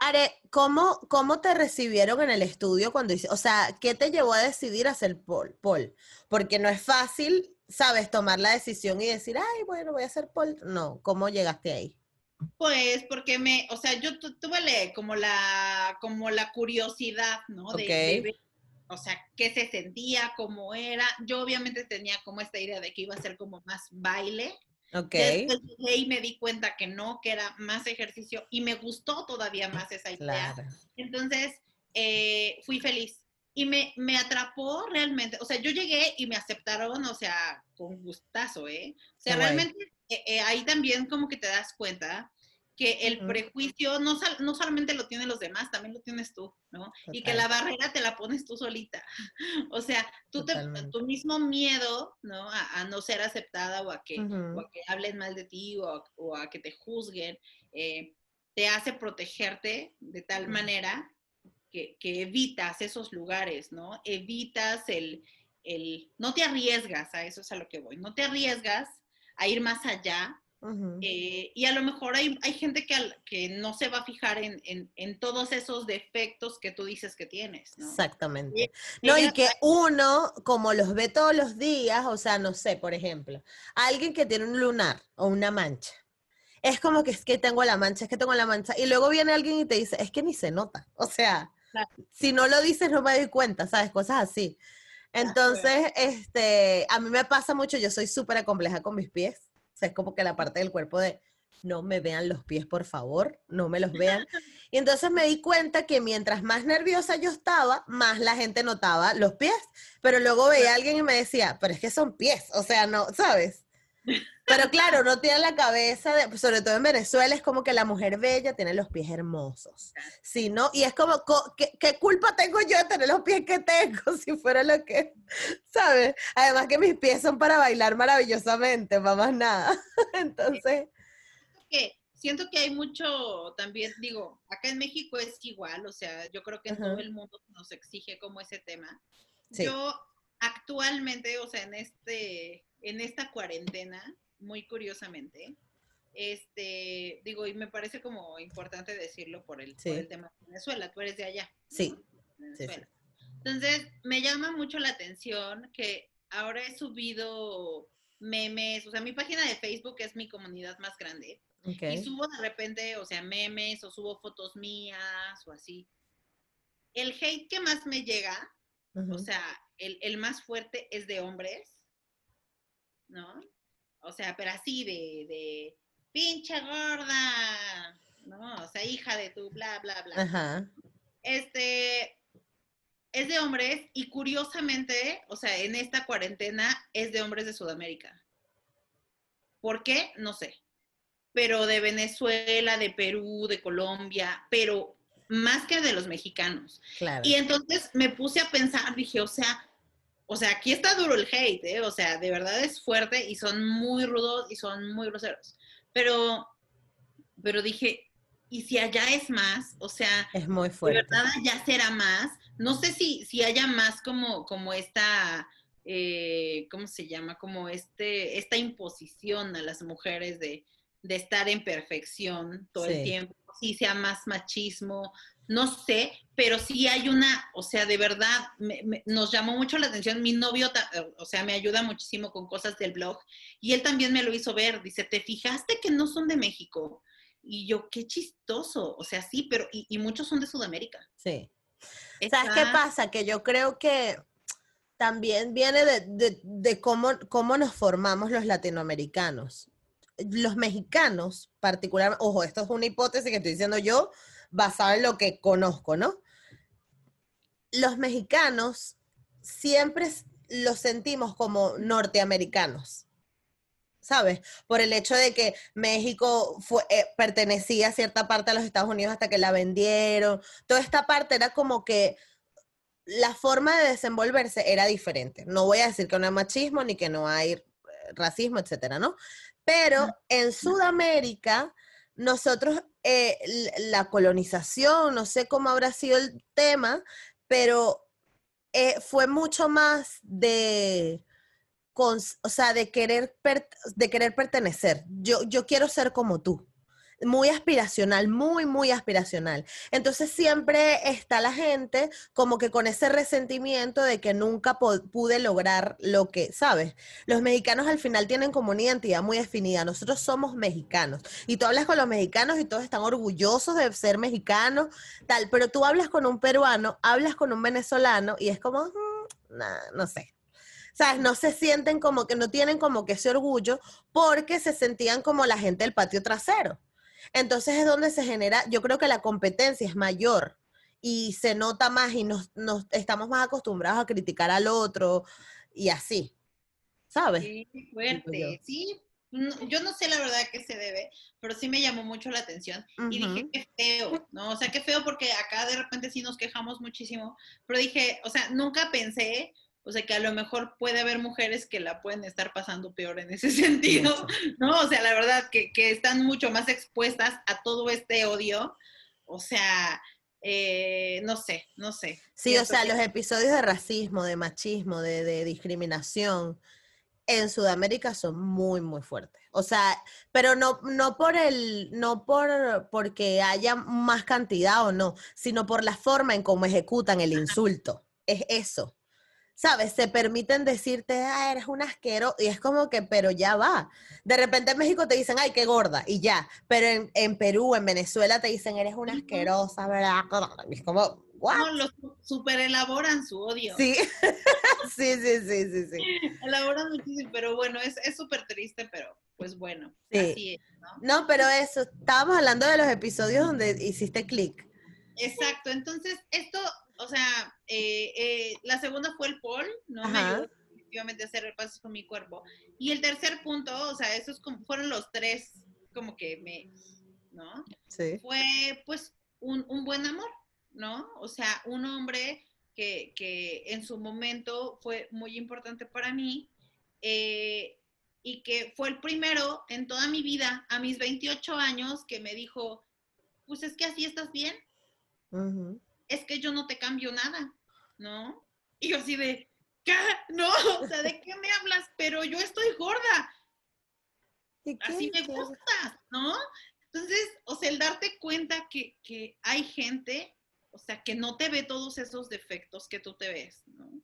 Are, ¿cómo, ¿cómo te recibieron en el estudio cuando hice, o sea, qué te llevó a decidir hacer pol, pol? Porque no es fácil, sabes, tomar la decisión y decir, ay, bueno, voy a hacer pol. No, ¿cómo llegaste ahí? Pues porque me, o sea, yo tuve como la, como la curiosidad, ¿no? de, o sea, qué se sentía, cómo era. Yo obviamente tenía como esta idea de que iba a ser como más baile. Ok. Y me di cuenta que no, que era más ejercicio y me gustó todavía más esa idea. Entonces, eh, fui feliz y me, me atrapó realmente. O sea, yo llegué y me aceptaron, o sea, con gustazo, ¿eh? O sea, realmente eh, eh, ahí también como que te das cuenta que el prejuicio no, no solamente lo tienen los demás, también lo tienes tú, ¿no? Y que la barrera te la pones tú solita. O sea, tú te, tu mismo miedo, ¿no? A, no ser aceptada o a, que, que hablen mal de ti o, a que te juzguen, eh, te hace protegerte de tal manera que, que, evitas esos lugares, ¿no? Evitas el, el, no te arriesgas, a eso es a lo que voy, no te arriesgas a ir más allá eh, y a lo mejor hay, hay gente que, que no se va a fijar en, en, todos esos defectos que tú dices que tienes. ¿no? Exactamente. no, y que uno, como los ve todos los días, o sea, no sé, por ejemplo, alguien que tiene un lunar o una mancha. Es como que es que tengo la mancha, es que tengo la mancha. Y luego viene alguien y te dice, es que ni se nota. O sea, si no lo dices no me doy cuenta, ¿sabes? Cosas así. Entonces, este, a mí me pasa mucho, yo soy súper acompleja con mis pies es como que la parte del cuerpo de no me vean los pies, por favor, no me los vean. Y entonces me di cuenta que mientras más nerviosa yo estaba, más la gente notaba los pies. Pero luego veía a alguien y me decía, pero es que son pies, o sea, no, ¿sabes? Pero claro, no tiene la cabeza, de, sobre todo en Venezuela, es como que la mujer bella tiene los pies hermosos. Si no, y es como, ¿qué, ¿qué, culpa tengo yo de tener los pies que tengo si fuera lo que, ¿sabes? Además que mis pies son para bailar maravillosamente, más nada. Entonces... Siento que hay mucho también, digo, acá en México es igual, o sea, yo creo que en todo el mundo nos exige como ese tema. Yo actualmente, o sea, en este, en esta cuarentena, muy curiosamente. Este, digo, y me parece como importante decirlo por el, el tema de Venezuela, tú eres de allá. Sí. Entonces, me llama mucho la atención que ahora he subido memes, o sea, mi página de Facebook es mi comunidad más grande. Y subo de repente, o sea, memes o subo fotos mías o así. el hate que más me llega, o sea, el, el, más fuerte es de hombres, ¿no? O sea, pero así de, de pinche gorda, ¿no? O sea, hija de tu, bla, bla, bla. Ajá. Este, es de hombres y curiosamente, o sea, en esta cuarentena es de hombres de Sudamérica. ¿Por qué? No sé. Pero de Venezuela, de Perú, de Colombia, pero más que de los mexicanos. Claro. Y entonces me puse a pensar, dije, o sea, o sea, aquí está duro el hate, ¿eh? O sea, de verdad es fuerte y son muy rudos y son muy groseros. Pero, pero dije, ¿y si allá es más? O sea, es muy fuerte. De verdad allá será más. No sé si, si haya más como, como esta, eh, ¿cómo se llama? Como este, esta imposición a las mujeres de, de estar en perfección todo el tiempo, si sea más machismo, no sé, pero sí hay una, o sea, de verdad, nos llamó mucho la atención. Mi novio, o sea, me ayuda muchísimo con cosas del blog y él también me lo hizo ver. Dice, ¿te fijaste que no son de México? Y yo, qué chistoso. O sea, sí, pero, y, muchos son de Sudamérica. Sí. ¿Sabes qué pasa? Que yo creo que también viene de, de cómo, cómo nos formamos los latinoamericanos los mexicanos, particularmente, ojo, esto es una hipótesis que estoy diciendo yo, basada en lo que conozco, ¿no? Los mexicanos siempre los sentimos como norteamericanos, ¿sabes? Por el hecho de que México fue, eh, pertenecía a cierta parte de los Estados Unidos hasta que la vendieron. Toda esta parte era como que la forma de desenvolverse era diferente. No voy a decir que no hay machismo ni que no hay eh, racismo, etcétera, ¿no? Pero en Sudamérica, nosotros, eh, la colonización, no sé cómo habrá sido el tema, pero eh, fue mucho más de, o sea, de querer, de querer pertenecer. Yo, yo quiero ser como tú muy aspiracional, muy, muy aspiracional. Entonces siempre está la gente como que con ese resentimiento de que nunca pude lograr lo que, ¿sabes? Los mexicanos al final tienen como una identidad muy definida. Nosotros somos mexicanos. Y tú hablas con los mexicanos y todos están orgullosos de ser mexicanos, tal. Pero tú hablas con un peruano, hablas con un venezolano y es como, mm, no sé. ¿sabes? No se sienten como que no tienen como que ese orgullo porque se sentían como la gente del patio trasero. Entonces es donde se genera, yo creo que la competencia es mayor y se nota más y nos, estamos más acostumbrados a criticar al otro y así, ¿sabes? Sí, fuerte, sí. Yo no sé la verdad qué se debe, pero sí me llamó mucho la atención y dije, qué feo, ¿no? O sea, qué feo porque acá de repente sí nos quejamos muchísimo, pero dije, o sea, nunca pensé o sea, que a lo mejor puede haber mujeres que la pueden estar pasando peor en ese sentido, ¿no? O sea, la verdad, que, están mucho más expuestas a todo este odio. O sea, eh, no sé, no sé. Sí, o sea, los episodios de racismo, de machismo, de, discriminación en Sudamérica son muy, muy fuertes. O sea, pero no, no por el, no por porque haya más cantidad o no, sino por la forma en cómo ejecutan el insulto. Es eso. ¿Sabes? Se permiten decirte, ah, eres un asquero, y es como que, pero ya va. De repente en México te dicen, ay, qué gorda, y ya. Pero en, Perú, en Venezuela te dicen, eres una asquerosa, ¿verdad? Y es como, ¿what? No, los super elaboran su odio. Sí, sí, sí, sí, sí, sí. Elaboran muchísimo, pero bueno, es súper triste, pero pues bueno, así es, ¿no? No, pero eso, estábamos hablando de los episodios donde hiciste clic. Exacto, entonces esto o sea, eh, eh, la segunda fue el Paul, ¿no? Me ayudó definitivamente a hacer repasos con mi cuerpo. Y el tercer punto, o sea, esos como, fueron los tres como que me, ¿no? Sí. Fue pues un, buen amor, ¿no? O sea, un hombre que, en su momento fue muy importante para mí eh, y que fue el primero en toda mi vida, a mis 28 años, que me dijo, pues es que así estás bien es que yo no te cambio nada, ¿no? Y yo así de, ¿qué? No, o sea, ¿de qué me hablas? Pero yo estoy gorda. Así me gusta, ¿no? Entonces, o sea, el darte cuenta que, hay gente, o sea, que no te ve todos esos defectos que tú te ves, ¿no?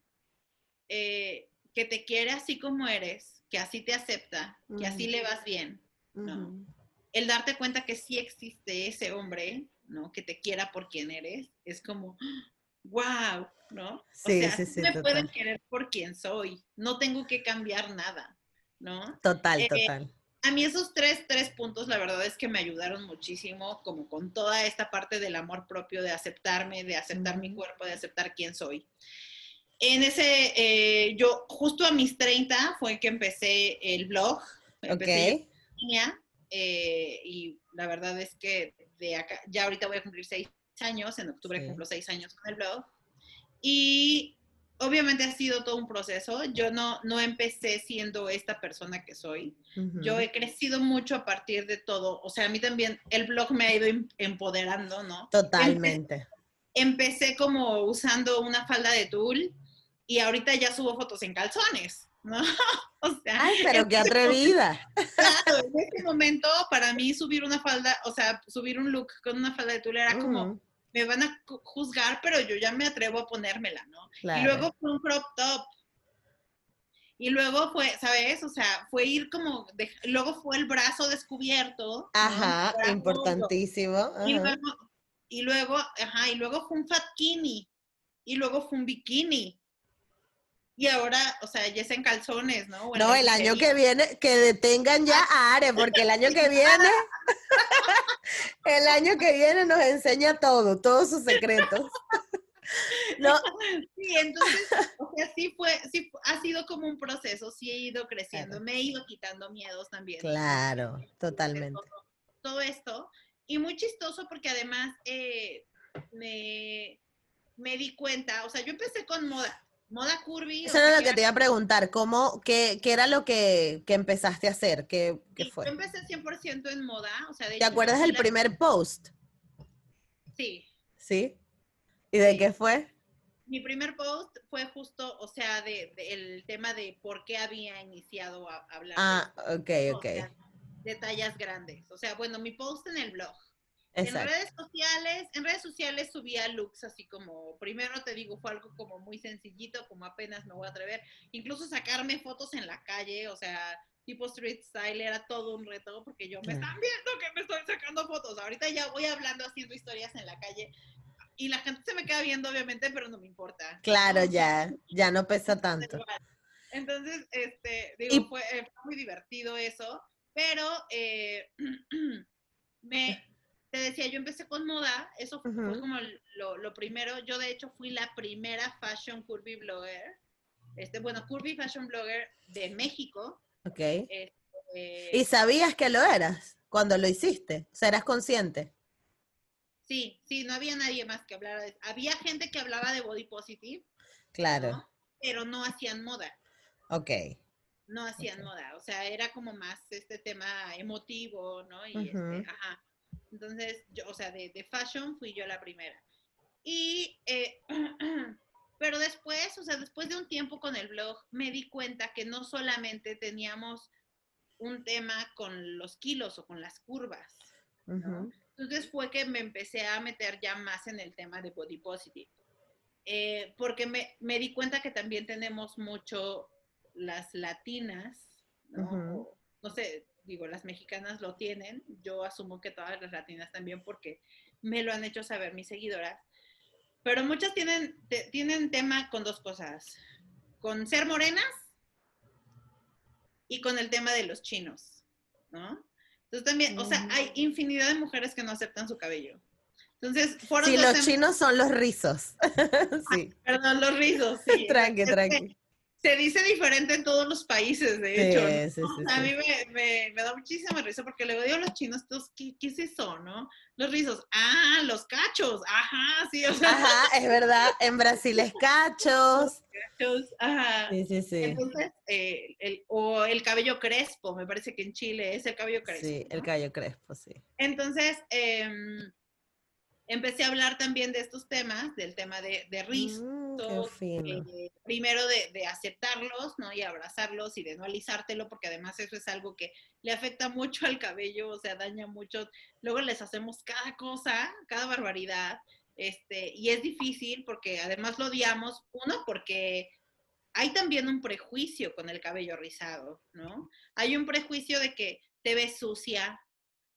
Eh, que te quiere así como eres, que así te acepta, que así le vas bien, ¿no? El darte cuenta que sí existe ese hombre ¿no? Que te quiera por quien eres, es como, wow, ¿no? Sí, o sea, sí, sí, me pueden querer por quien soy, no tengo que cambiar nada, ¿no? Total, eh, total. A mí esos tres, tres puntos, la verdad es que me ayudaron muchísimo, como con toda esta parte del amor propio, de aceptarme, de aceptar mi cuerpo, de aceptar quién soy. En ese, eh, yo justo a mis 30 fue que empecé el blog. Empecé. Eh, y la verdad es que de acá, ya ahorita voy a cumplir seis años, en octubre cumplo seis años con el blog. Y obviamente ha sido todo un proceso. Yo no, no empecé siendo esta persona que soy. Yo he crecido mucho a partir de todo. O sea, a mí también el blog me ha ido em, empoderando, ¿no? Totalmente. Empecé, como usando una falda de tul y ahorita ya subo fotos en calzones, ¿no? O sea, Ay, pero qué atrevida. Claro, en ese momento para mí subir una falda, o sea, subir un look con una falda de tul era como me van a juzgar, pero yo ya me atrevo a ponérmela, ¿no? Y luego fue un crop top. Y luego fue, ¿sabes? O sea, fue ir como, luego fue el brazo descubierto. Ajá, importantísimo. Y, luego, y luego, ajá, y luego fue un fatkini. Y luego fue un bikini. Y ahora, o sea, ya es en calzones, ¿no? no, el año que viene, que detengan ya a Are, porque el año que viene, el año que viene nos enseña todo, todos sus secretos. No. Sí, entonces, o sea, sí fue, sí ha sido como un proceso, sí he ido creciendo, me he ido quitando miedos también. Claro, totalmente. Todo, esto, y muy chistoso porque además eh, me, me di cuenta, o sea, yo empecé con moda, Moda curvy. Eso era lo que te iba a preguntar, ¿cómo, qué, qué era lo que, que, empezaste a hacer? ¿Qué, qué fue? Yo empecé 100% en moda. O sea, ¿Te acuerdas del primer post? Sí. ¿Sí? ¿Y de qué fue? Mi primer post fue justo, o sea, de, el tema de por qué había iniciado a, hablar. Ah, ok, ok. de tallas grandes. O sea, bueno, mi post en el blog. En redes sociales, en redes sociales subía looks así como, primero te digo, fue algo como muy sencillito, como apenas me voy a atrever, incluso sacarme fotos en la calle, o sea, tipo street style era todo un reto porque yo me están viendo que me estoy sacando fotos. Ahorita ya voy hablando haciendo historias en la calle y la gente se me queda viendo obviamente, pero no me importa. Claro, ya, ya no pesa tanto. Entonces, este, digo, fue, eh, fue, muy divertido eso, pero eh, me, te decía, yo empecé con moda, eso fue como lo, primero. Yo de hecho fui la primera fashion curvy blogger, este, bueno, curvy fashion blogger de México. Ok. Este, ¿Y sabías que lo eras cuando lo hiciste? O sea, ¿eras consciente? Sí, sí, no había nadie más que hablara de Había gente que hablaba de body positive. Claro. Pero no hacían moda. Ok. No hacían moda, o sea, era como más este tema emotivo, ¿no? Y este, ajá. Entonces, yo, o sea, de, de fashion fui yo la primera. Y, eh, pero después, o sea, después de un tiempo con el blog, me di cuenta que no solamente teníamos un tema con los kilos o con las curvas, Entonces fue que me empecé a meter ya más en el tema de body positive. Eh, porque me, me, di cuenta que también tenemos mucho las latinas, ¿no? no sé, digo, las mexicanas lo tienen, yo asumo que todas las latinas también porque me lo han hecho saber mis seguidoras, pero muchas tienen, tienen tema con dos cosas, con ser morenas y con el tema de los chinos, ¿no? Entonces también, o sea, hay mm. infinidad de mujeres que no aceptan su cabello. Entonces, fueron Sí, los chinos son los rizos. sí. perdón, los rizos, sí. tranqui, tranqui se dice diferente en todos los países, de hecho. a mí me, da muchísima risa porque luego digo a los chinos, ¿qué, ¿qué, es eso, no? Los rizos, ah, los cachos, ajá, sí, o sea. Ajá, es verdad, en Brasil es cachos. Cachos, ajá. Sí, sí, sí. Entonces, eh, el, o el cabello crespo, me parece que en Chile es el cabello crespo. Sí, el cabello crespo, sí. Entonces, eh, empecé a hablar también de estos temas, del tema de, de rizos, mm, eh, primero de, aceptarlos, ¿no? Y abrazarlos y de no alisártelo, porque además eso es algo que le afecta mucho al cabello, o sea, daña mucho. Luego les hacemos cada cosa, cada barbaridad, este, y es difícil porque además lo odiamos, uno, porque hay también un prejuicio con el cabello rizado, ¿no? Hay un prejuicio de que te ves sucia,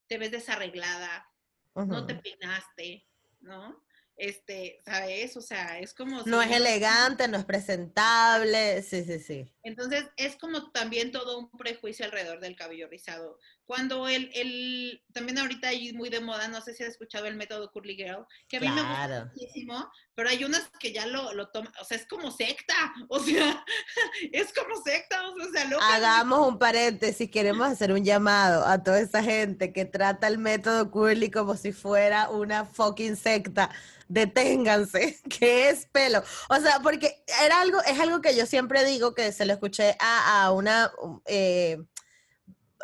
te ves desarreglada, no te peinaste, ¿no? Este, ¿sabes? O sea, es como... No es elegante, no es presentable, sí, sí, sí. Entonces, es como también todo un prejuicio alrededor del cabello rizado. Cuando el, el también ahorita hay muy de moda, no sé si has escuchado el método Curly Girl, que a mí me gusta muchísimo, pero hay unas que ya lo, lo toman, o sea, es como secta, o sea, es como secta, o sea, loca. Hagamos un paréntesis, queremos hacer un llamado a toda esa gente que trata el método Curly como si fuera una fucking secta deténganse, que es pelo. O sea, porque era algo, es algo que yo siempre digo, que se lo escuché a, una eh,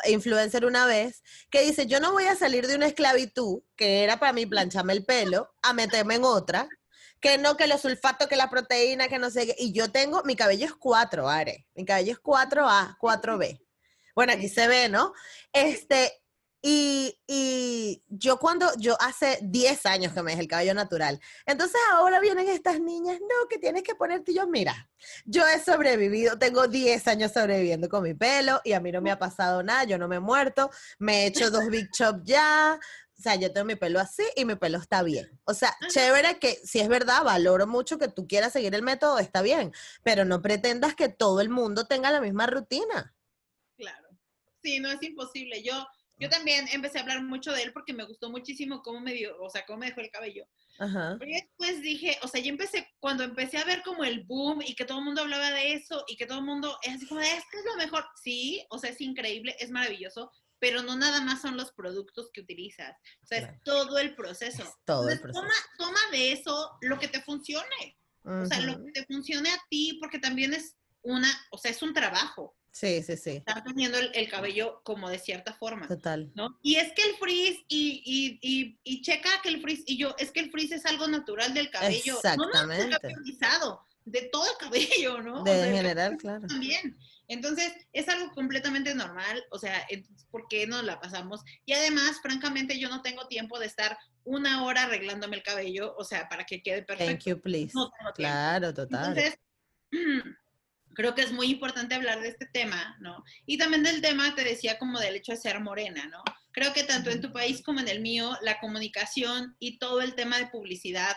influencer una vez, que dice, yo no voy a salir de una esclavitud, que era para mí plancharme el pelo, a meterme en otra, que no, que los sulfatos, que la proteína, que no sé qué. Y yo tengo, mi cabello es 4, Are. Mi cabello es 4A, 4B. Bueno, aquí se ve, ¿no? Este, y, yo cuando, yo hace 10 años que me dejé el cabello natural. Entonces ahora vienen estas niñas, no, que tienes que ponerte. yo, mira, yo he sobrevivido, tengo 10 años sobreviviendo con mi pelo y a mí no me ha pasado nada, yo no me he muerto, me he hecho dos big chop ya. O sea, yo tengo mi pelo así y mi pelo está bien. O sea, chévere que si es verdad, valoro mucho que tú quieras seguir el método, está bien, pero no pretendas que todo el mundo tenga la misma rutina. Claro. Sí, no es imposible. Yo, yo también empecé a hablar mucho de él porque me gustó muchísimo cómo me dio, o sea, cómo me dejó el cabello. Ajá. Pero después dije, o sea, yo empecé, cuando empecé a ver como el boom y que todo el mundo hablaba de eso y que todo el mundo es así como, es que es lo mejor. Sí, o sea, es increíble, es maravilloso, pero no nada más son los productos que utilizas. O sea, es todo el proceso. todo el proceso. Toma, toma, de eso lo que te funcione. O sea, lo que te funcione a ti, porque también es una, o sea, es un trabajo. Sí, sí, sí. Estás teniendo el, cabello como de cierta forma. Total. ¿no? Y es que el frizz, y, y, y, y, checa que el frizz, y yo, es que el frizz es algo natural del cabello. Exactamente. No de todo el cabello, ¿no? De general, claro. También. Entonces, es algo completamente normal, o sea, ¿por qué nos la pasamos? Y además, francamente, yo no tengo tiempo de estar una hora arreglándome el cabello, o sea, para que quede perfecto. Thank you, please. claro, total. Entonces, creo que es muy importante hablar de este tema, ¿no? Y también del tema, te decía, como del hecho de ser morena, ¿no? Creo que tanto en tu país como en el mío, la comunicación y todo el tema de publicidad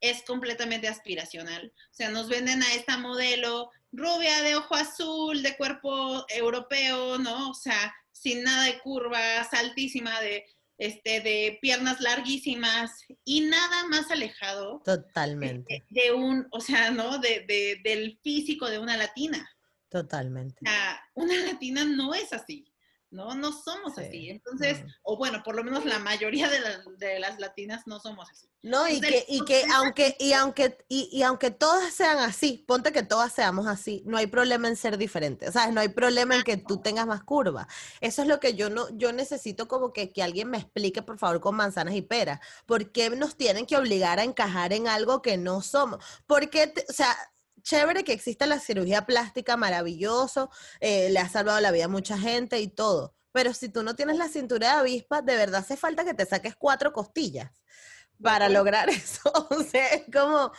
es completamente aspiracional. O sea, nos venden a esta modelo rubia, de ojo azul, de cuerpo europeo, ¿no? O sea, sin nada de curvas, altísima, de este, de piernas larguísimas y nada más alejado. Totalmente. De, un, o sea, ¿no? De, del físico de una latina. Totalmente. O sea, una latina no es así. ¿No? No somos así. Entonces, o bueno, por lo menos la mayoría de, de, las latinas no somos así. No, y que, y que aunque, y aunque, y, aunque todas sean así, ponte que todas seamos así, no hay problema en ser diferentes. ¿Sabes? No hay problema en que tú tengas más curva. Eso es lo que yo no, yo necesito como que, que alguien me explique, por favor, con manzanas y peras. ¿Por qué nos tienen que obligar a encajar en algo que no somos? Porque, o sea, chévere que exista la cirugía plástica, maravilloso, eh, le ha salvado la vida a mucha gente y todo. Pero si tú no tienes la cintura de avispa, de verdad hace falta que te saques cuatro costillas para lograr eso. o sea, es como,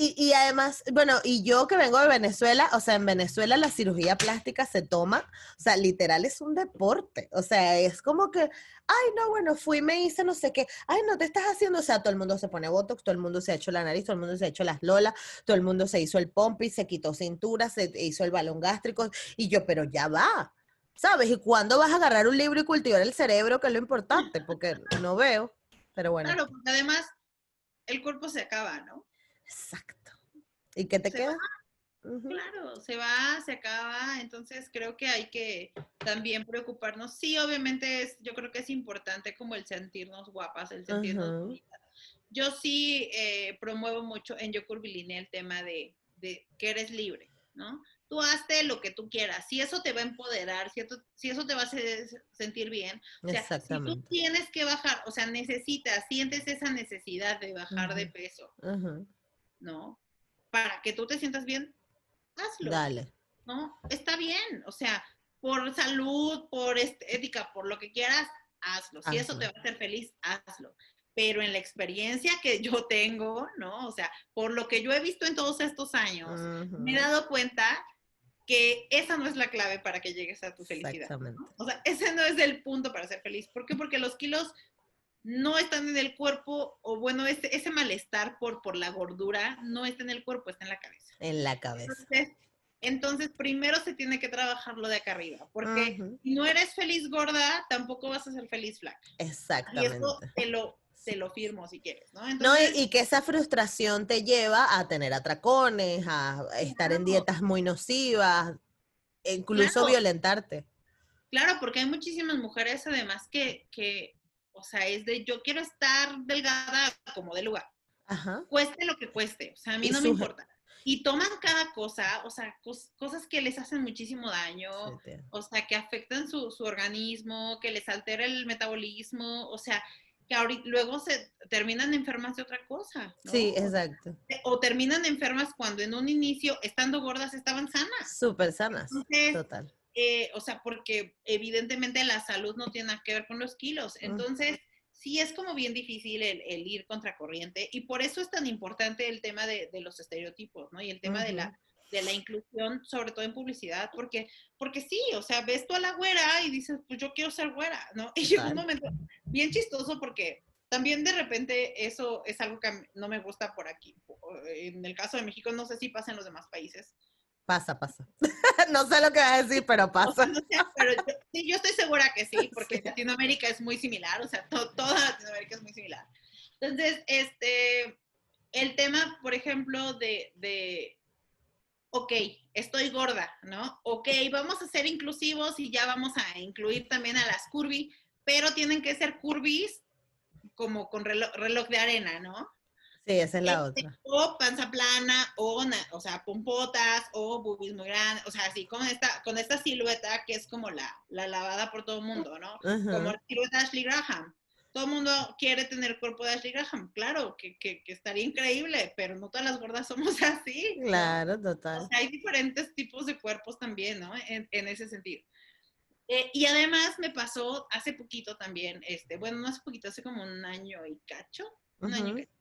y, además, bueno, y yo que vengo de Venezuela, o sea, en Venezuela la cirugía plástica se toma, o sea, literal es un deporte, o sea, es como que, ay, no, bueno, fui y me hice no sé qué, ay, no te estás haciendo, o sea, todo el mundo se pone botox, todo el mundo se ha hecho la nariz, todo el mundo se ha hecho las lolas, todo el mundo se hizo el pompi, se quitó cintura, se hizo el balón gástrico, y yo, pero ya va, ¿sabes? ¿Y cuándo vas a agarrar un libro y cultivar el cerebro, que es lo importante? Porque no veo, pero bueno. Claro, porque además el cuerpo se acaba, ¿no? Exacto. ¿Y qué te queda? Claro, se va, se acaba, entonces creo que hay que también preocuparnos. Sí, obviamente es, yo creo que es importante como el sentirnos guapas, el sentirnos bonitas. Yo sí eh, promuevo mucho en Yo Curvilínea el tema de, de, que eres libre, ¿no? Tú hazte lo que tú quieras, si eso te va a empoderar, si, si eso te va a hacer sentir bien, o sea, si tú tienes que bajar, o sea, necesitas, sientes esa necesidad de bajar de peso, ¿no? Para que tú te sientas bien, hazlo. Dale. ¿No? Está bien, o sea, por salud, por estética, por lo que quieras, hazlo. Si eso te va a hacer feliz, hazlo. Pero en la experiencia que yo tengo, ¿no? O sea, por lo que yo he visto en todos estos años, me he dado cuenta que esa no es la clave para que llegues a tu felicidad. O sea, ese no es el punto para ser feliz. ¿Por qué? Porque los kilos no están en el cuerpo, o bueno, ese, ese malestar por, por la gordura no está en el cuerpo, está en la cabeza. En la cabeza. Entonces, primero se tiene que trabajar lo de acá arriba, porque si no eres feliz gorda, tampoco vas a ser feliz flaca. Exactamente. Y eso te lo, te lo firmo si quieres, ¿no? no, y, que esa frustración te lleva a tener atracones, a estar en dietas muy nocivas, e incluso violentarte. Claro, porque hay muchísimas mujeres además que, que, o sea, es de yo quiero estar delgada como de lugar. Ajá. Cueste lo que cueste, o sea, a mí no me importa. Y toman cada cosa, o sea, cosas que les hacen muchísimo daño, o sea, que afectan su, su, organismo, que les altera el metabolismo, o sea, que ahorita, luego se terminan enfermas de otra cosa. Sí, exacto. O terminan enfermas cuando en un inicio, estando gordas, estaban sanas. Súper sanas, total. Eh, o sea, porque evidentemente la salud no tiene nada que ver con los kilos. Entonces, sí es como bien difícil el, el, ir contracorriente y por eso es tan importante el tema de, de los estereotipos, ¿no? Y el tema de la de la inclusión, sobre todo en publicidad, porque, porque sí, o sea, ves tú a la güera y dices, pues yo quiero ser güera, ¿no? Y llega un momento bien chistoso porque también de repente eso es algo que no me gusta por aquí. En el caso de México, no sé si pasa en los demás países, Pasa, pasa. no sé lo que va a decir, pero pasa. pero yo, sí, yo estoy segura que sí, porque Latinoamérica es muy similar, o sea, toda Latinoamérica es muy similar. Entonces, este, el tema, por ejemplo, de, de, ok, estoy gorda, ¿no? Ok, vamos a ser inclusivos y ya vamos a incluir también a las curvy, pero tienen que ser curvis como con reloj, reloj de arena, ¿no? Sí, esa es la este, otra. O panza plana, o, o sea, pompotas, o boobies muy grandes, o sea, así con esta, con esta silueta que es como la, la lavada por todo el mundo, ¿no? Como la silueta de Ashley Graham. Todo el mundo quiere tener el cuerpo de Ashley Graham, claro, que, que, que, estaría increíble, pero no todas las gordas somos así. Claro, total. O sea, hay diferentes tipos de cuerpos también, ¿no? En, en ese sentido. Eh, y además me pasó hace poquito también, este, bueno, no hace poquito, hace como un año y cacho, un año y cacho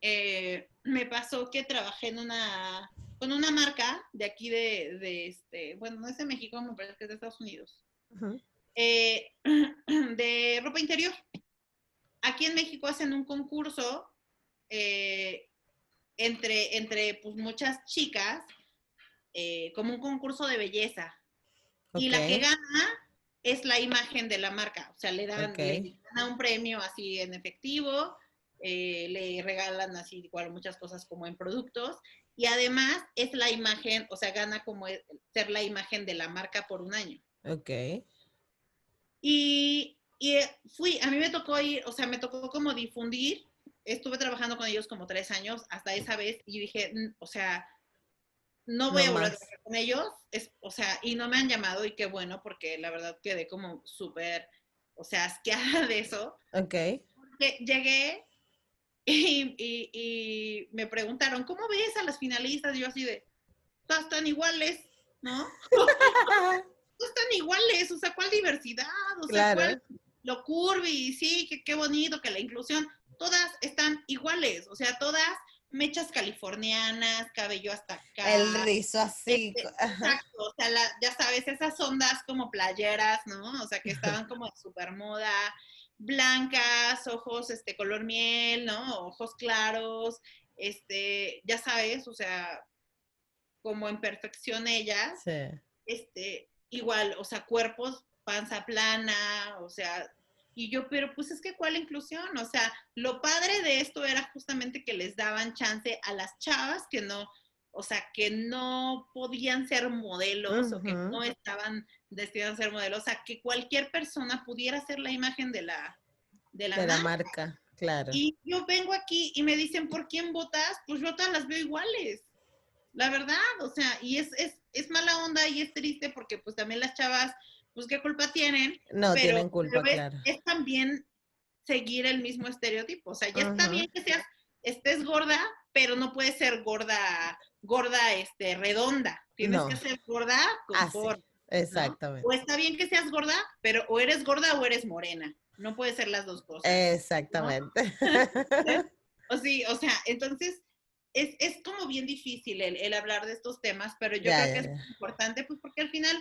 eh, me pasó que trabajé en una, con una marca de aquí de, de este, bueno, no es de México, me parece que es de Estados Unidos, eh, de ropa interior. Aquí en México hacen un concurso eh, entre, entre pues, muchas chicas, como un concurso de belleza. Y la que gana es la imagen de la marca, o sea, le dan, le dan un premio así en efectivo eh, le regalan así igual muchas cosas como en productos y además es la imagen, o sea, gana como ser la imagen de la marca por un año. Ok. Y, y eh, fui, a mí me tocó ir, o sea, me tocó como difundir, estuve trabajando con ellos como tres años hasta esa vez y dije, o sea, no voy a volver a trabajar con ellos, es, o sea, y no me han llamado y qué bueno, porque la verdad quedé como súper, o sea, asqueada de eso. Ok. Porque llegué Y, me preguntaron, ¿cómo ves a las finalistas? Y yo así de, todas están iguales, ¿no? todas están iguales, o sea, ¿cuál diversidad? O sea, ¿cuál lo curvy? Sí, que qué bonito, que la inclusión, todas están iguales, o sea, todas mechas californianas, cabello hasta acá. El rizo así. Este, exacto, o sea, ya sabes, esas ondas como playeras, ¿no? O sea, que estaban como de super moda, blancas, ojos este color miel, ¿no? Ojos claros, este, ya sabes, o sea, como en perfección ellas. Sí. Este, igual, o sea, cuerpos, panza plana, o sea, y yo, pero pues es que cuál inclusión, o sea, lo padre de esto era justamente que les daban chance a las chavas que no, o sea, que no podían ser modelos o que no estaban destinados a ser modelos, o sea, que cualquier persona pudiera ser la imagen de la, de la, marca. Claro. Y yo vengo aquí y me dicen, ¿por quién votas? Pues yo todas las veo iguales. La verdad, o sea, y es, es, es mala onda y es triste porque pues también las chavas, pues qué culpa tienen. No tienen culpa, claro. Es también seguir el mismo estereotipo. O sea, ya está bien que seas, estés gorda, pero no puedes ser gorda, gorda, este, redonda. Tienes que ser gorda con forma. Exactamente. O está bien que seas gorda, pero o eres gorda o eres morena. No puede ser las dos cosas. Exactamente. o sí, o sea, entonces es, es como bien difícil el, el, hablar de estos temas, pero yo creo que es importante, pues porque al final,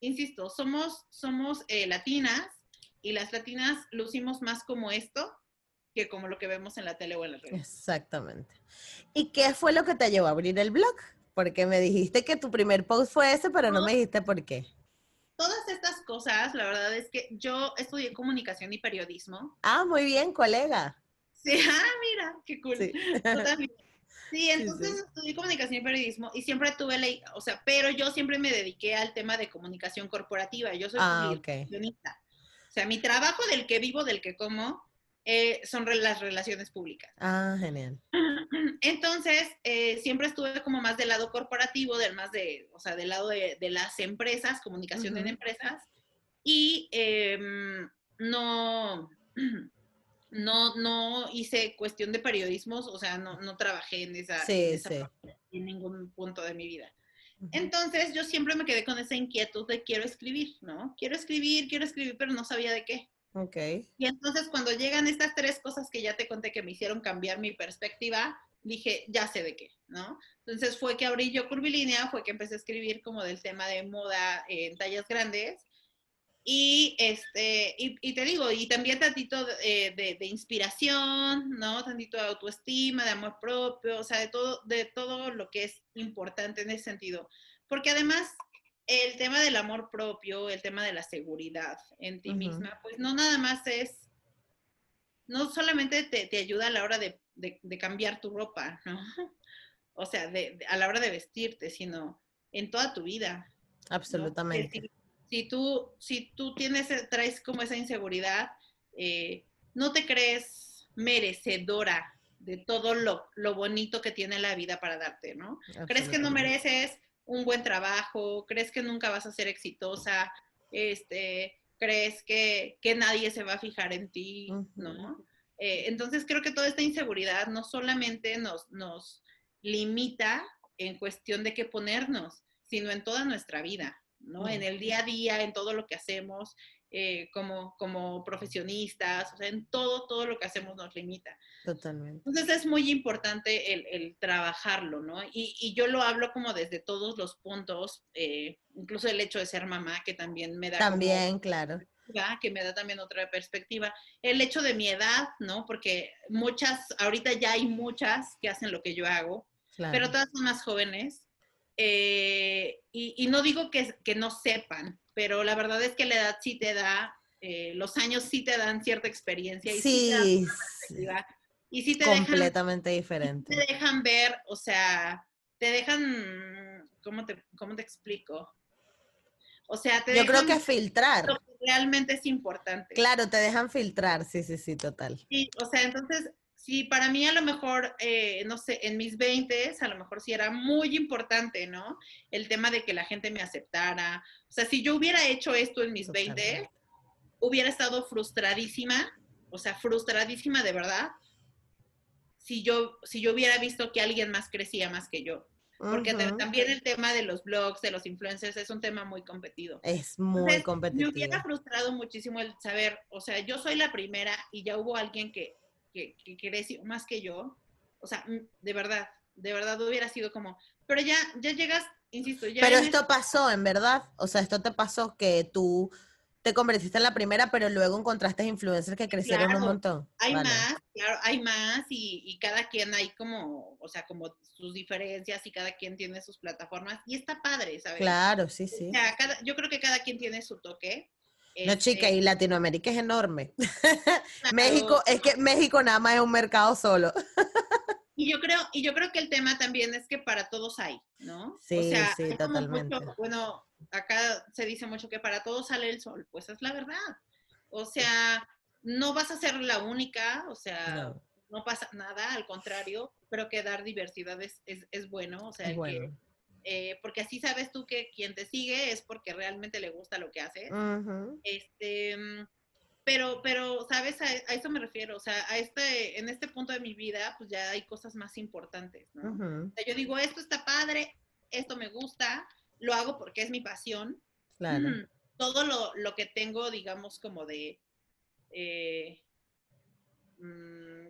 insisto, somos, somos eh, latinas y las latinas lucimos más como esto que como lo que vemos en la tele o en las redes. Exactamente. ¿Y qué fue lo que te llevó a abrir el blog? Porque me dijiste que tu primer post fue ese, pero no me dijiste por qué. Todas estas cosas, la verdad es que yo estudié comunicación y periodismo. Ah, muy bien, colega. Sí, ah, mira, qué cool. Sí, sí entonces estudié comunicación y periodismo y siempre tuve ley, o sea, pero yo siempre me dediqué al tema de comunicación corporativa. Yo soy ah, comunicacionista. O sea, mi trabajo del que vivo, del que como, eh, son las relaciones públicas. Ah, genial. Entonces, eh, siempre estuve como más del lado corporativo, del más de, o sea, del lado de, las empresas, comunicación en empresas, y em, no, no, no hice cuestión de periodismo, o sea, no, no trabajé en esa, en, ningún punto de mi vida. Entonces, yo siempre me quedé con esa inquietud de quiero escribir, ¿no? Quiero escribir, quiero escribir, pero no sabía de qué. Ok. Y entonces cuando llegan estas tres cosas que ya te conté que me hicieron cambiar mi perspectiva, dije, ya sé de qué, ¿no? Entonces fue que abrí yo Curvilínea, fue que empecé a escribir como del tema de moda en tallas grandes. Y, este, y, te digo, y también tantito de, de, de, inspiración, ¿no? Tantito de autoestima, de amor propio, o sea, de todo, de todo lo que es importante en ese sentido. Porque además el tema del amor propio, el tema de la seguridad en ti misma, pues no nada más es, no solamente te, ayuda a la hora de, cambiar tu ropa, ¿no? O sea, a la hora de vestirte, sino en toda tu vida. Absolutamente. Si, tú, si tú tienes, traes como esa inseguridad, eh, no te crees merecedora de todo lo, lo, bonito que tiene la vida para darte, ¿no? Crees que no mereces un buen trabajo, crees que nunca vas a ser exitosa, este, crees que, nadie se va a fijar en ti, ¿no? Eh, entonces creo que toda esta inseguridad no solamente nos, nos limita en cuestión de qué ponernos, sino en toda nuestra vida, ¿no? En el día a día, en todo lo que hacemos, eh, como, como profesionistas, o sea, en todo, todo lo que hacemos nos limita. Totalmente. Entonces es muy importante el, el trabajarlo, ¿no? Y, y, yo lo hablo como desde todos los puntos, eh, incluso el hecho de ser mamá, que también me da... También, claro. Que me da también otra perspectiva. El hecho de mi edad, ¿no? Porque muchas, ahorita ya hay muchas que hacen lo que yo hago, pero todas son más jóvenes. Eh, y, y, no digo que, que no sepan, pero la verdad es que la edad sí te da, eh, los años sí te dan cierta experiencia y sí, sí te dan y sí te completamente diferente. Te dejan ver, o sea, te dejan, ¿cómo te, cómo te explico? O sea, te Yo creo que filtrar. Lo que realmente es importante. Claro, te dejan filtrar, sí, sí, sí, total. Sí, o sea, entonces sí, para mí a lo mejor, eh, no sé, en mis 20 a lo mejor sí era muy importante, ¿no? El tema de que la gente me aceptara. O sea, si yo hubiera hecho esto en mis 20, hubiera estado frustradísima, o sea, frustradísima de verdad, si yo, si yo hubiera visto que alguien más crecía más que yo. Porque también el tema de los blogs, de los influencers, es un tema muy competido. Es muy competitivo. Me hubiera frustrado muchísimo el saber, o sea, yo soy la primera y ya hubo alguien que que, creció más que yo, o sea, de verdad, de verdad hubiera sido como, pero ya, ya llegas, insisto, ya. Pero esto pasó, en verdad, o sea, esto te pasó que tú te convertiste en la primera, pero luego encontraste influencers que crecieron un montón. Hay más, claro, hay más y, cada quien hay como, o sea, como sus diferencias y cada quien tiene sus plataformas y está padre, ¿sabes? Claro, sí, sí. O sea, yo creo que cada quien tiene su toque no, chica, y este Latinoamérica es enorme. México, es que México nada más es un mercado solo. y yo creo, y yo creo que el tema también es que para todos hay, ¿no? Sí, sí, totalmente. bueno, acá se dice mucho que para todos sale el sol, pues es la verdad. O sea, no vas a ser la única, o sea, no, pasa nada, al contrario, pero que dar diversidad es, es, bueno, o sea, que eh, porque así sabes tú que quien te sigue es porque realmente le gusta lo que haces. Este, mm, pero, pero, ¿sabes? A, eso me refiero, o sea, a este, en este punto de mi vida, pues ya hay cosas más importantes, ¿no? o sea, yo digo, esto está padre, esto me gusta, lo hago porque es mi pasión. Claro. todo lo, lo, que tengo, digamos, como de... Eh, mm,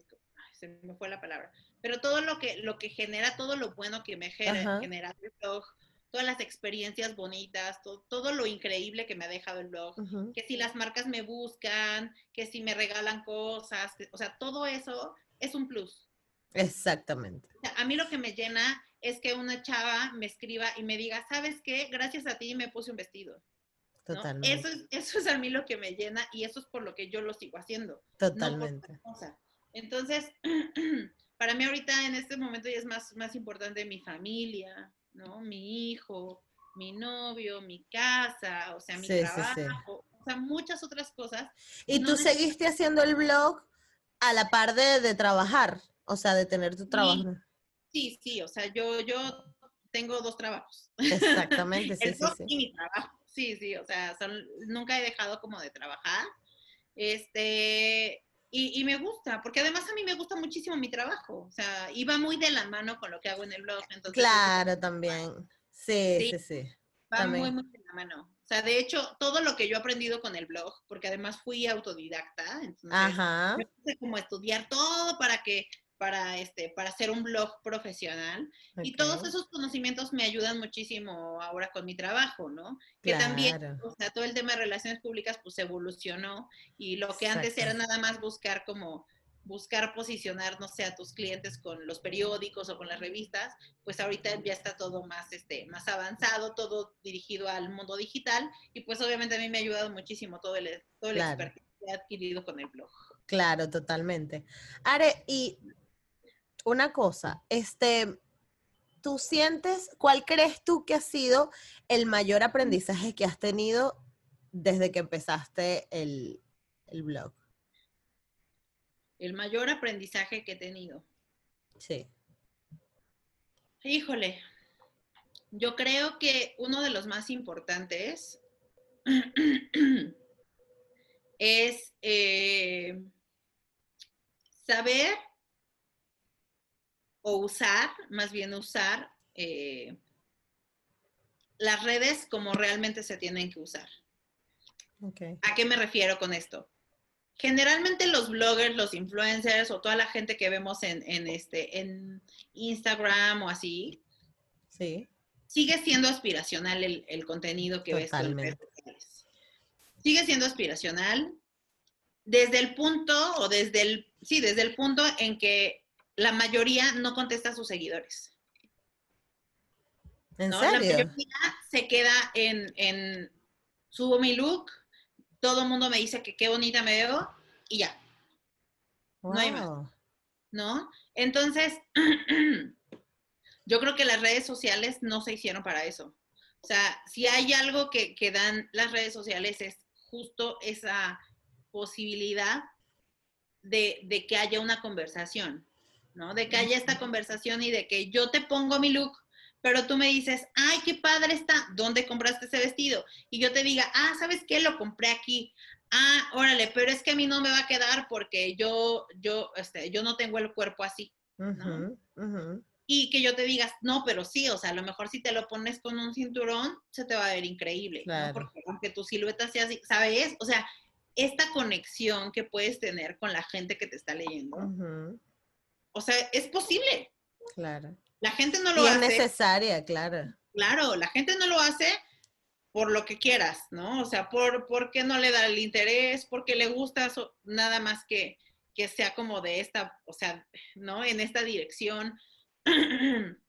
se me fue la palabra pero todo lo que, lo que genera, todo lo bueno que me genera, genera el blog, todas las experiencias bonitas, todo, lo increíble que me ha dejado el blog, que si las marcas me buscan, que si me regalan cosas, o sea, todo eso es un plus. Exactamente. a mí lo que me llena es que una chava me escriba y me diga, ¿sabes qué? Gracias a ti me puse un vestido. Totalmente. Eso, es, eso es a mí lo que me llena y eso es por lo que yo lo sigo haciendo. Totalmente. Entonces, para mí ahorita en este momento ya es más, más importante mi familia, ¿no? Mi hijo, mi novio, mi casa, o sea, mi trabajo, o sea, muchas otras cosas. ¿Y tú seguiste haciendo el blog a la par de, trabajar? O sea, de tener tu trabajo. Sí, sí, o sea, yo, yo tengo dos trabajos. Exactamente, sí, sí, Y mi trabajo, sí, sí, o sea, nunca he dejado como de trabajar. Este, y, me gusta, porque además a mí me gusta muchísimo mi trabajo, o sea, iba muy de la mano con lo que hago en el blog. Entonces, claro, también. Sí, sí, sí. Va muy, muy de la mano. O sea, de hecho, todo lo que yo he aprendido con el blog, porque además fui autodidacta, entonces Ajá. me puse como a estudiar todo para que para, este, para hacer un blog profesional. Y todos esos conocimientos me ayudan muchísimo ahora con mi trabajo, ¿no? Que también, o sea, todo el tema de relaciones públicas pues evolucionó y lo que antes era nada más buscar como buscar posicionar, no sé, a tus clientes con los periódicos o con las revistas, pues ahorita ya está todo más, este, más avanzado, todo dirigido al mundo digital y pues obviamente a mí me ha ayudado muchísimo todo el, todo el expertise que he adquirido con el blog. Claro, totalmente. Are, y una cosa, este, ¿tú sientes, cuál crees tú que ha sido el mayor aprendizaje que has tenido desde que empezaste el, blog? El mayor aprendizaje que he tenido. Sí. Híjole, yo creo que uno de los más importantes es eh, saber o usar, más bien usar eh, las redes como realmente se tienen que usar. ¿A qué me refiero con esto? Generalmente los bloggers, los influencers o toda la gente que vemos en, este, en Instagram o así, sí. sigue siendo aspiracional el, contenido que ves en redes. Sigue siendo aspiracional desde el punto o desde el, sí, desde el punto en que la mayoría no contesta a sus seguidores. ¿En serio? La mayoría se queda en, en subo mi look, todo el mundo me dice que qué bonita me veo y ya. No hay más. ¿No? Entonces, yo creo que las redes sociales no se hicieron para eso. O sea, si hay algo que, que dan las redes sociales es justo esa posibilidad de, de que haya una conversación. ¿No? De que haya esta conversación y de que yo te pongo mi look, pero tú me dices, ay, qué padre está, ¿dónde compraste ese vestido? Y yo te diga, ah, ¿sabes qué? Lo compré aquí. Ah, órale, pero es que a mí no me va a quedar porque yo, yo, este, yo no tengo el cuerpo así. Y que yo te digas, no, pero sí, o sea, a lo mejor si te lo pones con un cinturón, se te va a ver increíble, Porque aunque tu silueta sea así, ¿sabes? O sea, esta conexión que puedes tener con la gente que te está leyendo, o sea, es posible. Claro. La gente no lo y hace. Es necesaria, claro. Claro, la gente no lo hace por lo que quieras, ¿no? O sea, por porque no le da el interés, porque le gusta nada más que que sea como de esta, o sea, ¿no? En esta dirección.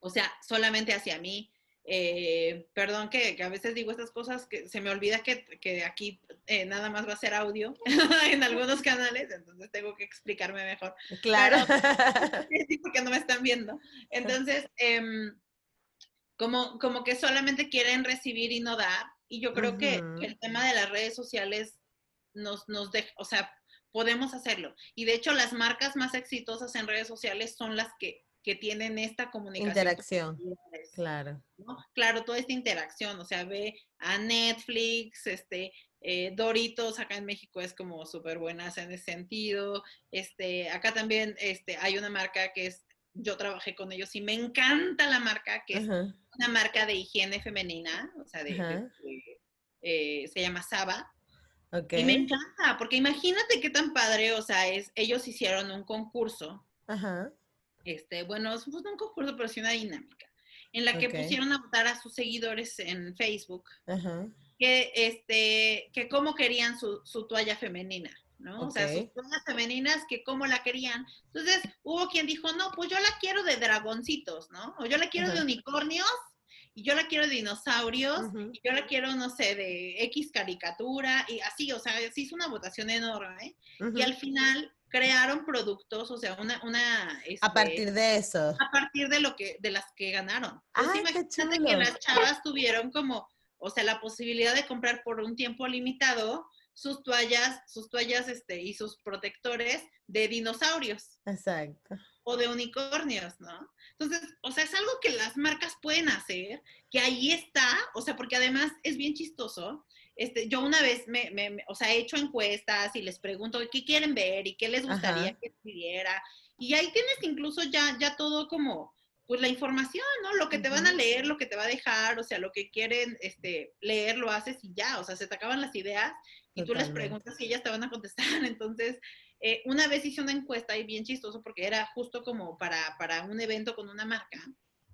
o sea, solamente hacia mí. Eh, perdón que, a veces digo estas cosas que se me olvida que, aquí eh, nada más va a ser audio en algunos canales, entonces tengo que explicarme mejor. Claro. sí, porque no me están viendo. Entonces, em, como, como que solamente quieren recibir y no dar, y yo creo que, el tema de las redes sociales nos, nos deja, o sea, podemos hacerlo. Y de hecho, las marcas más exitosas en redes sociales son las que que tienen esta comunicación. Interacción. Claro. Claro, toda esta interacción, o sea, ve a Netflix, este, eh, Doritos acá en México es como súper buenas en ese sentido. Este, acá también este, hay una marca que es, yo trabajé con ellos y me encanta la marca, que es una marca de higiene femenina, o sea, de, eh, se llama Saba. Y me encanta, porque imagínate qué tan padre, o sea, es, ellos hicieron un concurso. Ajá este, bueno, es un concurso, pero sí una dinámica, en la que pusieron a votar a sus seguidores en Facebook que este que cómo querían su, su toalla femenina. ¿no? O sea, sus toallas femeninas que cómo la querían. Entonces, hubo quien dijo, no, pues yo la quiero de dragoncitos, ¿no? O yo la quiero de unicornios, y yo la quiero de dinosaurios, y yo la quiero, no sé, de X caricatura, y así, o sea, se hizo una votación enorme, y al final crearon productos, o sea, una... una a este, partir de eso. A partir de lo que, de las que ganaron. Ah, imagínate que las chavas tuvieron como, o sea, la posibilidad de comprar por un tiempo limitado sus toallas, sus toallas este, y sus protectores de dinosaurios. Exacto. O de unicornios, ¿no? Entonces, o sea, es algo que las marcas pueden hacer, que ahí está, o sea, porque además es bien chistoso. Este, yo una vez me, me, o sea, he hecho encuestas y les pregunto qué quieren ver y qué les gustaría que escribiera. Y ahí tienes incluso ya, ya todo como, pues la información, ¿no? Lo que te van a leer, lo que te va a dejar, o sea, lo que quieren este, leer, lo haces y ya, o sea, se te acaban las ideas y tú les preguntas y ellas te van a contestar. Entonces, eh, una vez hice una encuesta y bien chistoso porque era justo como para, para un evento con una marca.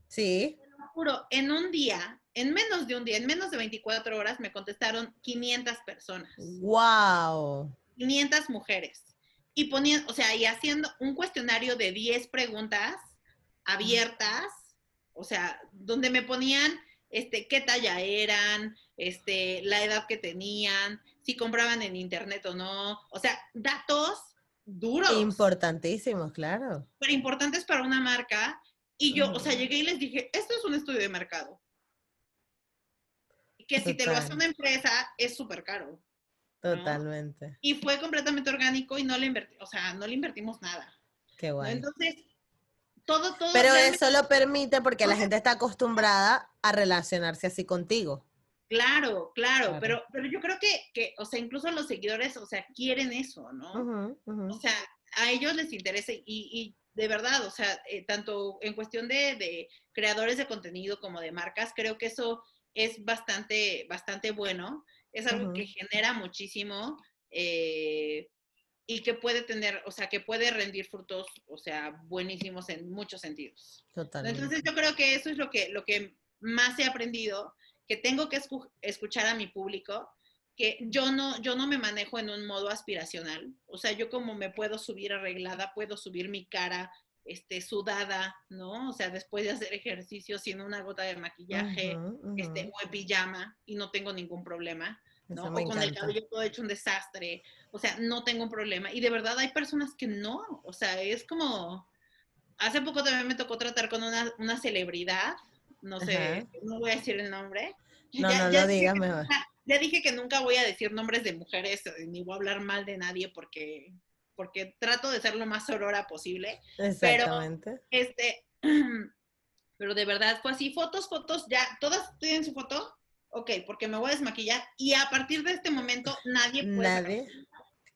Sí. juro, en un día, en menos de un día, en menos de 24 horas, me contestaron 500 personas. ¡Wow! 500 mujeres. Y ponían, o sea, y haciendo un cuestionario de 10 preguntas abiertas, o sea, donde me ponían este, qué talla eran, este, la edad que tenían, si compraban en internet o no. O sea, datos duros. Importantísimos, claro. Pero importantes para una marca. Y yo, o sea, llegué y les dije, esto es un estudio de mercado. Que si te lo hace una empresa, es súper caro. Totalmente. Y fue completamente orgánico y no le invertimos, o sea, no le invertimos nada. Qué bueno. Entonces, todo, todo. Pero eso lo permite porque la gente está acostumbrada a relacionarse así contigo. Claro, claro, Pero, pero yo creo que, que, o sea, incluso los seguidores, o sea, quieren eso, ¿no? O sea, a ellos les interesa y, y de verdad, o sea, eh, tanto en cuestión de, de, creadores de contenido como de marcas, creo que eso es bastante, bastante bueno. Es algo que genera muchísimo. Eh, y que puede tener, o sea, que puede rendir frutos, o sea, buenísimos en muchos sentidos. Totalmente. Entonces yo creo que eso es lo que, lo que más he aprendido, que tengo que escuchar a mi público, que yo no, yo no me manejo en un modo aspiracional, o sea, yo como me puedo subir arreglada, puedo subir mi cara este, sudada, ¿no? O sea, después de hacer ejercicio sin una gota de maquillaje, Este, o en pijama, y no tengo ningún problema, ¿no? O con el cabello todo hecho un desastre, o sea, no tengo un problema. Y de verdad hay personas que no, o sea, es como, hace poco también me tocó tratar con una, una celebridad, no sé, no voy a decir el nombre. No, no lo digas mejor. Ya dije que nunca voy a decir nombres de mujeres, ni voy a hablar mal de nadie porque, porque trato de ser lo más aurora posible. Exactamente. Pero, este, pero de verdad fue así, fotos, fotos, ya, ¿todas tienen su foto? Ok, porque me voy a desmaquillar y a partir de este momento nadie puede... Nadie.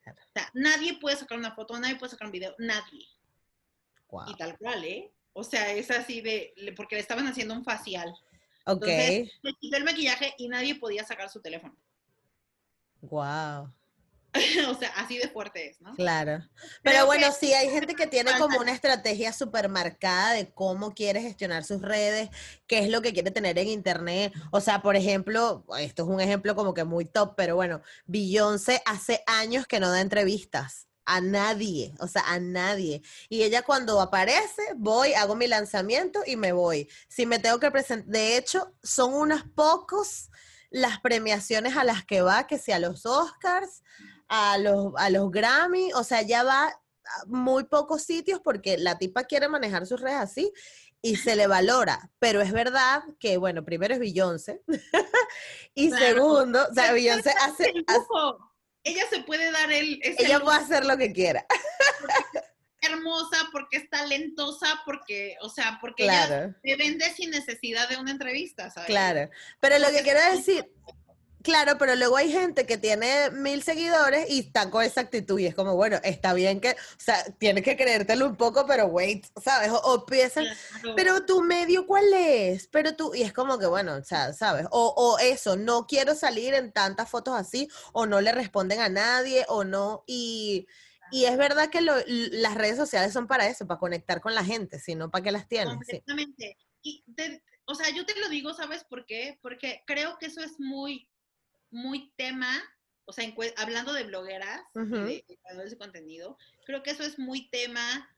O sea, nadie puede sacar una foto, nadie puede sacar un video, nadie. Y tal cual, ¿eh? O sea, es así de, porque le estaban haciendo un facial. Ok. Entonces, le quité el maquillaje y nadie podía sacar su teléfono. Wow. o sea, así de fuerte es, ¿no? Claro. Pero bueno, sí, hay gente que tiene como una estrategia súper marcada de cómo quiere gestionar sus redes, qué es lo que quiere tener en internet. O sea, por ejemplo, esto es un ejemplo como que muy top, pero bueno, Beyoncé hace años que no da entrevistas a nadie, o sea, a nadie. Y ella cuando aparece, voy, hago mi lanzamiento y me voy. Si me tengo que presentar, de hecho, son unos pocos las premiaciones a las que va, que sea los Oscars, a los, a los Grammy, o sea, ya va a muy pocos sitios porque la tipa quiere manejar sus redes así y se le valora. Pero es verdad que, bueno, primero es Beyoncé y segundo, o sea, Beyoncé hace, Ella se puede dar el... Ella puede hacer lo que quiera. hermosa, porque es talentosa, porque, o sea, porque ella te vende sin necesidad de una entrevista, ¿sabes? Claro, pero lo que quiero decir, Claro, pero luego hay gente que tiene mil seguidores y están con esa actitud y es como, bueno, está bien que, o sea, tienes que creértelo un poco, pero wait, ¿sabes? O, piensan, pero tu medio, ¿cuál es? Pero tú, y es como que, bueno, o sea, ¿sabes? O, o eso, no quiero salir en tantas fotos así, o no le responden a nadie, o no, y... Y es verdad que las redes sociales son para eso, para conectar con la gente, sino para que las tienen. Completamente. Y o sea, yo te lo digo, ¿sabes por qué? Porque creo que eso es muy, muy tema, o sea, hablando de blogueras y de, creadores de contenido, creo que eso es muy tema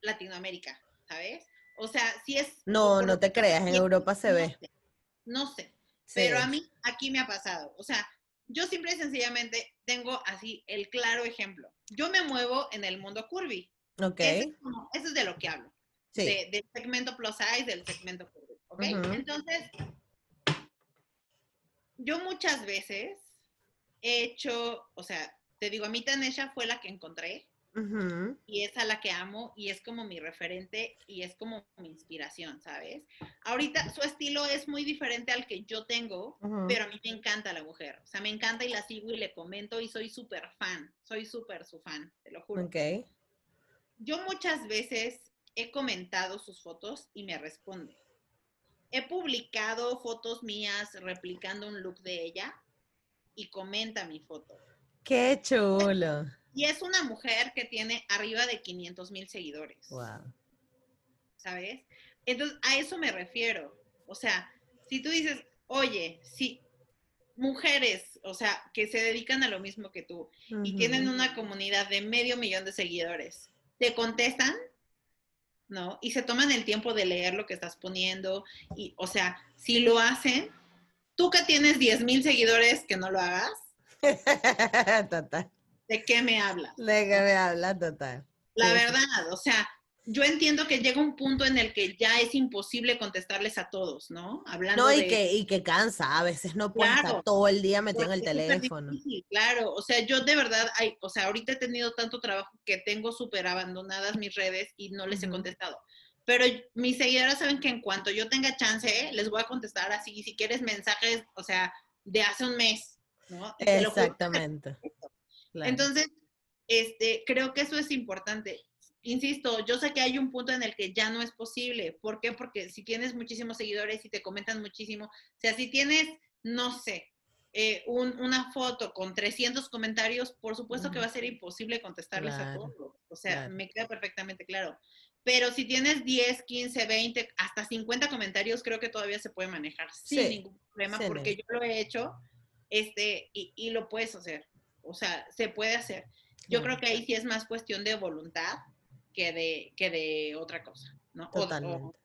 Latinoamérica, ¿sabes? O sea, si es... No, no te creas, en Europa se ve. no sé, pero a mí aquí me ha pasado. O sea, yo simple y sencillamente tengo así el claro ejemplo. Yo me muevo en el mundo curvy. Ok. Eso es, de lo que hablo. Sí. del segmento plus size, del segmento curvy. ¿Ok? Entonces, yo muchas veces he hecho, o sea, te digo, a mí Tanesha fue la que encontré y es a la que amo y es como mi referente y es como mi inspiración, ¿sabes? Ahorita su estilo es muy diferente al que yo tengo, pero a mí me encanta la mujer. O sea, me encanta y la sigo y le comento y soy súper fan. Soy súper su fan, te lo juro. Ok. Yo muchas veces he comentado sus fotos y me responde. He publicado fotos mías replicando un look de ella y comenta mi foto. Qué chulo. Y es una mujer que tiene arriba de 500 mil seguidores. Wow. ¿Sabes? Entonces, a eso me refiero. O sea, si tú dices, oye, si mujeres, o sea, que se dedican a lo mismo que tú y tienen una comunidad de medio millón de seguidores, te contestan, ¿no? Y se toman el tiempo de leer lo que estás poniendo. Y, o sea, si lo hacen, tú que tienes 10 mil seguidores, que no lo hagas. Total. ¿De qué me hablas? ¿De qué me hablas, total? La verdad, o sea, yo entiendo que llega un punto en el que ya es imposible contestarles a todos, ¿no? Hablando no, y, que, y que cansa, a veces no puedes estar todo el día metido en el teléfono. claro, o sea, yo de verdad, hay, o sea, ahorita he tenido tanto trabajo que tengo súper abandonadas mis redes y no les he contestado. Pero mis seguidoras saben que en cuanto yo tenga chance, les voy a contestar así, si quieres mensajes, o sea, de hace un mes, ¿no? Exactamente. Entonces, este, creo que eso es importante. Insisto, yo sé que hay un punto en el que ya no es posible. ¿Por qué? Porque si tienes muchísimos seguidores y te comentan muchísimo, o sea, si tienes, no sé, eh, una foto con 300 comentarios, por supuesto que va a ser imposible contestarles a todos. O sea, me queda perfectamente claro. Pero si tienes 10, 15, 20, hasta 50 comentarios, creo que todavía se puede manejar sin ningún problema, porque yo lo he hecho este, y, y, lo puedes hacer. O sea, se puede hacer. Yo creo que ahí sí es más cuestión de voluntad que de, que de otra cosa, ¿no? Totalmente.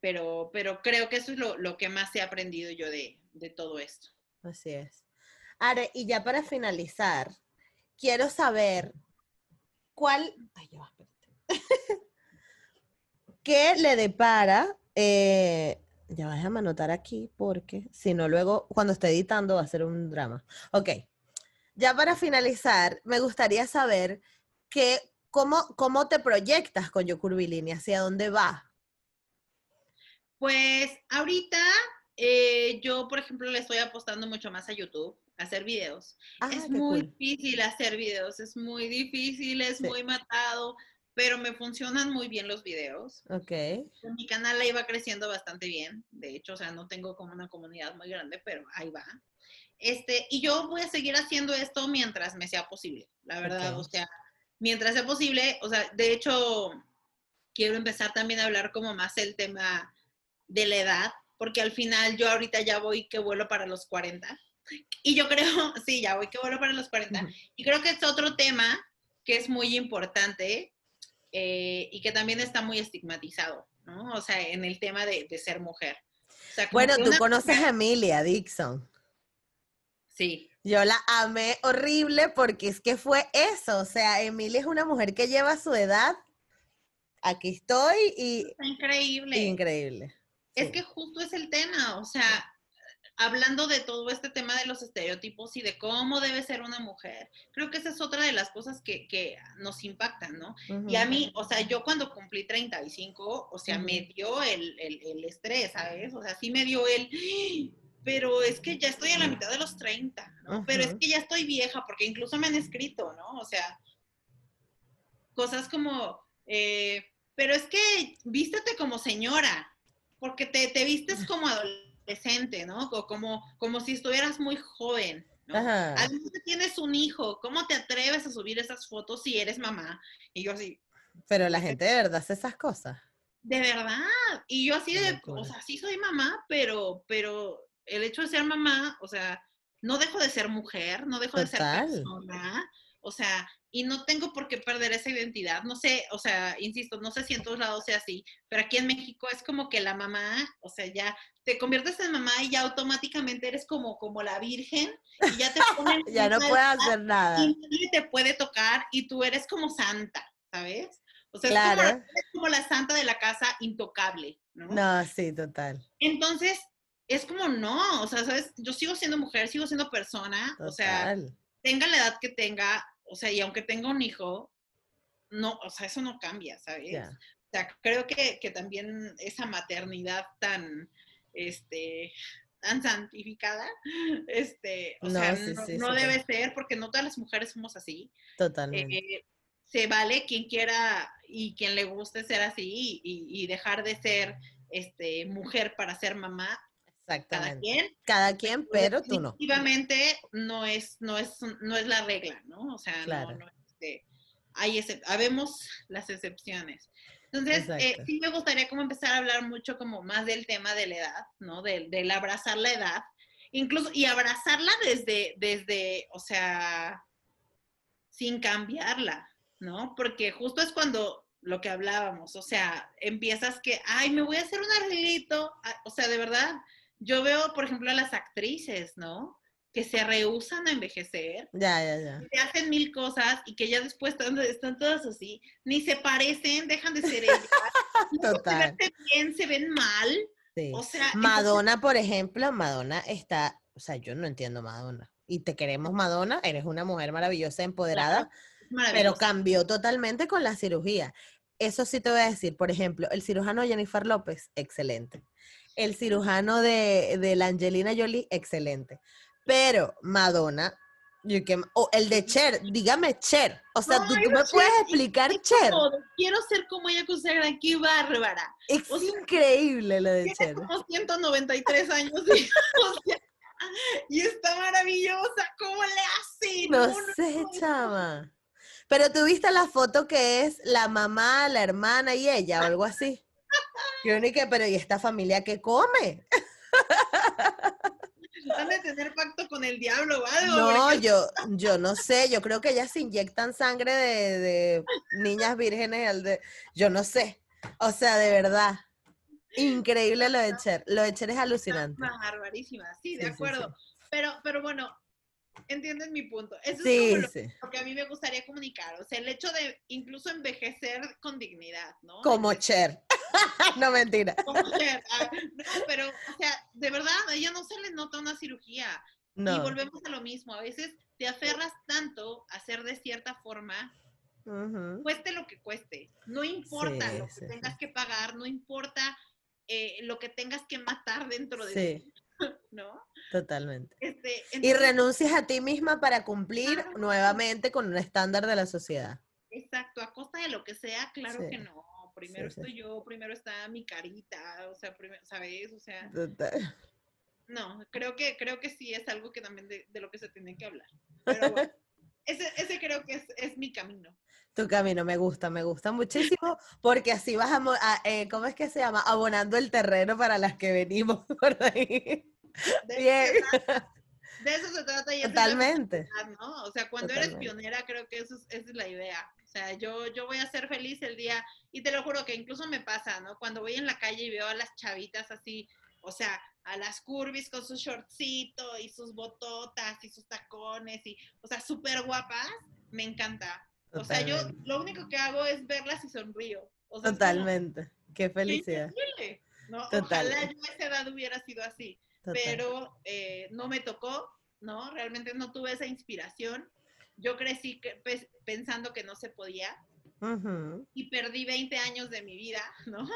pero, pero creo que eso es lo, que más he aprendido yo de, todo esto. Así es. Are, y ya para finalizar, quiero saber cuál. Ay, ya va, ¿Qué le depara? Eh, ya vas a anotar aquí porque si no, luego cuando esté editando va a ser un drama. Ok. Ya para finalizar, me gustaría saber que, cómo, cómo te proyectas con Yo Curvilínea, hacia dónde va. Pues ahorita eh, yo, por ejemplo, le estoy apostando mucho más a YouTube, a hacer videos. Ah, es muy difícil hacer videos, es muy difícil, es muy matado, pero me funcionan muy bien los videos. Ok. Mi canal la iba creciendo bastante bien, de hecho, o sea, no tengo como una comunidad muy grande, pero ahí va. Este, y yo voy a seguir haciendo esto mientras me sea posible, la verdad, o sea, mientras sea posible, o sea, de hecho, quiero empezar también a hablar como más el tema de la edad, porque al final yo ahorita ya voy que vuelo para los 40. Y yo creo, sí, ya voy que vuelo para los 40. Y creo que es otro tema que es muy importante eh, y que también está muy estigmatizado, ¿no? O sea, en el tema de, ser mujer. bueno, tú conoces a Emilia Dixon. Sí. Yo la amé horrible porque es que fue eso. O sea, Emilia es una mujer que lleva su edad. Aquí estoy y. Increíble. Increíble. Es que justo es el tema. O sea, hablando de todo este tema de los estereotipos y de cómo debe ser una mujer, creo que esa es otra de las cosas que, que nos impactan, ¿no? Y a mí, o sea, yo cuando cumplí 35, o sea, me dio el, el, el estrés, ¿sabes? O sea, sí me dio el pero es que ya estoy a la mitad de los 30, ¿no? Pero es que ya estoy vieja, porque incluso me han escrito, ¿no? O sea, cosas como, eh, pero es que vístete como señora, porque te, te vistes como adolescente, ¿no? O como, como si estuvieras muy joven. ¿no? Además tienes un hijo, ¿cómo te atreves a subir esas fotos si eres mamá? Y yo así. Pero la gente de verdad hace esas cosas. De verdad, Y yo así de, o sea, sí soy mamá, pero, pero el hecho de ser mamá, o sea, no dejo de ser mujer, no dejo de ser persona, o sea, y no tengo por qué perder esa identidad. No sé, o sea, insisto, no sé si en todos lados sea así, pero aquí en México es como que la mamá, o sea, ya te conviertes en mamá y ya automáticamente eres como, como la virgen y ya te ponen... ya no puedes hacer nada. Y nadie te puede tocar y tú eres como santa, ¿sabes? O sea, es, como, la santa de la casa intocable, ¿no? No, sí, total. Entonces, es como no, o sea, ¿sabes? Yo sigo siendo mujer, sigo siendo persona, o sea, tenga la edad que tenga, o sea, y aunque tenga un hijo, no, o sea, eso no cambia, ¿sabes? O sea, creo que, que, también esa maternidad tan, este, tan santificada, este, o sea, no, debe ser porque no todas las mujeres somos así. Totalmente. Eh, se vale quien quiera y quien le guste ser así y, dejar de ser este, mujer para ser mamá. Exactamente. Cada quien, Cada quien pero, tú no. Efectivamente, no es, no, es, no es la regla, ¿no? O sea, no, no este, hay habemos las excepciones. Entonces, eh, sí me gustaría como empezar a hablar mucho como más del tema de la edad, ¿no? Del, del abrazar la edad, incluso, y abrazarla desde, desde, o sea, sin cambiarla, ¿no? Porque justo es cuando lo que hablábamos, o sea, empiezas que, ay, me voy a hacer un arreglito, ah, o sea, de verdad, yo veo, por ejemplo, a las actrices, ¿no? Que se rehusan a envejecer. Ya, ya, ya. Que hacen mil cosas y que ya después están, todas así, ni se parecen, dejan de ser ellas. Total. Se ven bien, se ven mal. Sí. O sea, Madonna, por ejemplo, Madonna está, o sea, yo no entiendo Madonna. Y te queremos, Madonna, eres una mujer maravillosa, empoderada. Pero cambió totalmente con la cirugía. Eso sí te voy a decir, por ejemplo, el cirujano Jennifer López, excelente. El cirujano de, de la Angelina Jolie, excelente. Pero Madonna, o el de Cher, dígame Cher. O sea, tú, me puedes explicar Cher. quiero ser como ella con qué bárbara. Es increíble lo de Cher. Tiene como 193 años. y está maravillosa. ¿Cómo le hace? No, sé, chama. Pero tuviste la foto que es la mamá, la hermana y ella o algo así. Yo ni que, pero ¿y esta familia qué come? Van a tener pacto con el diablo o algo. No, yo, yo no sé, yo creo que ellas se inyectan sangre de, niñas vírgenes, de, yo no sé. O sea, de verdad. Increíble lo de Cher. Lo de Cher es alucinante. Barbarísima, sí, de acuerdo. Pero, pero bueno, entienden mi punto. Eso es como lo, que a mí me gustaría comunicar. O sea, el hecho de incluso envejecer con dignidad, ¿no? Como Cher. no mentira. No, pero, o sea, de verdad, a ella no se le nota una cirugía. No. Y volvemos a lo mismo. A veces te aferras tanto a ser de cierta forma, cueste lo que cueste. No importa lo que tengas que pagar, no importa eh, lo que tengas que matar dentro de ti. ¿no? Totalmente. Este, y renuncias a ti misma para cumplir nuevamente con un estándar de la sociedad. Exacto, a costa de lo que sea, claro que no. Primero estoy yo, primero está mi carita, o sea, ¿sabes? O sea. No, creo que, creo que sí es algo que también de, lo que se tiene que hablar. Pero bueno, ese, ese creo que es, es mi camino tu camino, me gusta, me gusta muchísimo, porque así vas a, eh, ¿cómo es que se llama? Abonando el terreno para las que venimos por ahí. De Bien. de eso se trata. Y Totalmente. ¿no? O sea, cuando eres pionera, creo que eso es, esa es la idea. O sea, yo, yo voy a ser feliz el día, y te lo juro que incluso me pasa, ¿no? Cuando voy en la calle y veo a las chavitas así, o sea, a las curvis con su shortcito y sus bototas y sus tacones, y, o sea, súper guapas, me encanta. O sea, yo lo único que hago es verlas y sonrío. Totalmente. Qué felicidad. ¿no? Ojalá yo a esa edad hubiera sido así, pero eh, no me tocó, ¿no? Realmente no tuve esa inspiración. Yo crecí pensando que no se podía y perdí 20 años de mi vida, ¿no?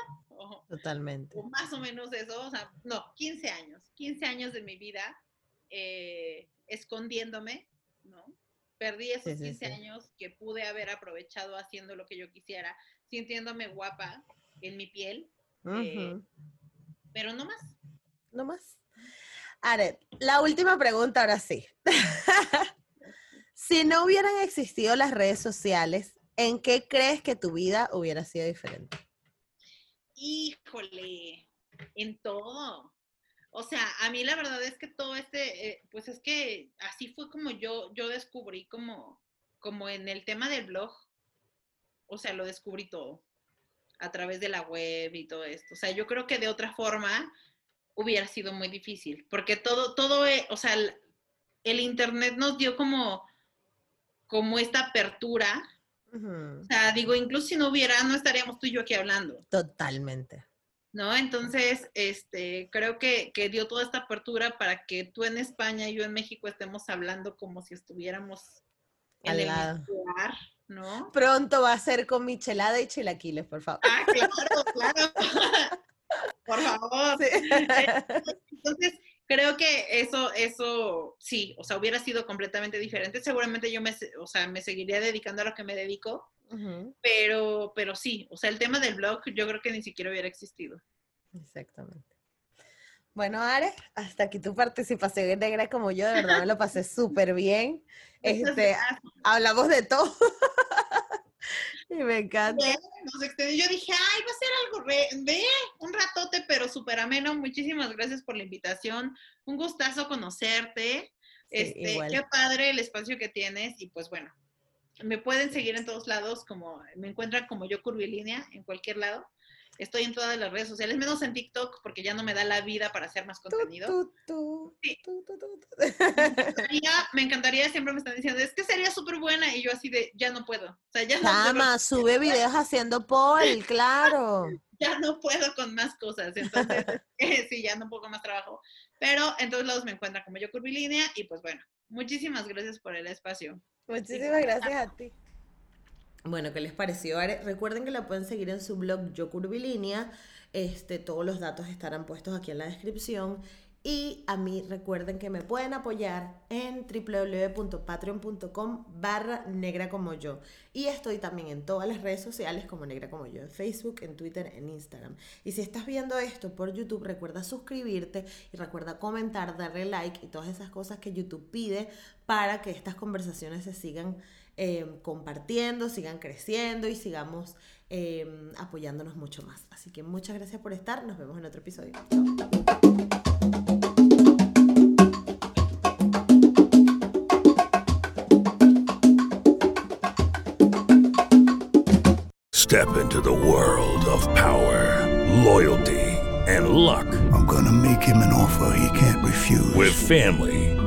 Totalmente. O más o menos eso, o sea, no, 15 años, 15 años de mi vida eh, escondiéndome, ¿no? Perdí esos 15 años que pude haber aprovechado haciendo lo que yo quisiera, sintiéndome guapa en mi piel. Eh, pero no más. No más. Aret, la última pregunta ahora sí. si no hubieran existido las redes sociales, ¿en qué crees que tu vida hubiera sido diferente? Híjole, en todo. O sea, a mí la verdad es que todo este, eh, pues es que así fue como yo, yo descubrí como, como en el tema del blog, o sea, lo descubrí todo a través de la web y todo esto. O sea, yo creo que de otra forma hubiera sido muy difícil, porque todo, todo, eh, o sea, el, internet nos dio como, como esta apertura. O sea, digo, incluso si no hubiera, no estaríamos tú y yo aquí hablando. Totalmente. ¿no? Entonces, este, creo que, que, dio toda esta apertura para que tú en España y yo en México estemos hablando como si estuviéramos en el lugar, ¿no? Pronto va a ser con michelada y chilaquiles, por favor. Ah, claro, claro. por favor. Entonces, creo que eso, eso, sí, o sea, hubiera sido completamente diferente. Seguramente yo me, o sea, me seguiría dedicando a lo que me dedico, pero, pero sí, o sea, el tema del blog yo creo que ni siquiera hubiera existido. Exactamente. Bueno, Are, hasta aquí tu participación en Negra como yo, de verdad me lo pasé súper bien. Este, hablamos de todo. y me encanta. Yo dije, ay, va a ser algo de un ratote, pero súper ameno. Muchísimas gracias por la invitación. Un gustazo conocerte. este, qué padre el espacio que tienes. Y pues bueno, me pueden seguir en todos lados, como me encuentran como yo curvilínea en cualquier lado. Estoy en todas las redes sociales, menos en TikTok, porque ya no me da la vida para hacer más contenido. me, encantaría, siempre me están diciendo, es que sería súper buena, y yo así de, ya no puedo. O sea, ya no sube videos haciendo poll, claro. ya no puedo con más cosas, entonces, eh, sí, ya no un poco más trabajo. Pero en todos lados me encuentran como yo curvilínea, y pues bueno, muchísimas gracias por el espacio. Muchísimas gracias a ti. Bueno, ¿qué les pareció? Recuerden que la pueden seguir en su blog Yo Curvilínea. Este, todos los datos estarán puestos aquí en la descripción. Y a mí recuerden que me pueden apoyar en www.patreon.com barra negra como yo. Y estoy también en todas las redes sociales como negra como yo, en Facebook, en Twitter, en Instagram. Y si estás viendo esto por YouTube, recuerda suscribirte y recuerda comentar, darle like y todas esas cosas que YouTube pide para que estas conversaciones se sigan eh, compartiendo, sigan creciendo y sigamos eh, apoyándonos mucho más. Así que muchas gracias por estar. Nos vemos en otro episodio. Step into the world of power, loyalty, and luck. I'm gonna make him an offer he can't refuse. With family,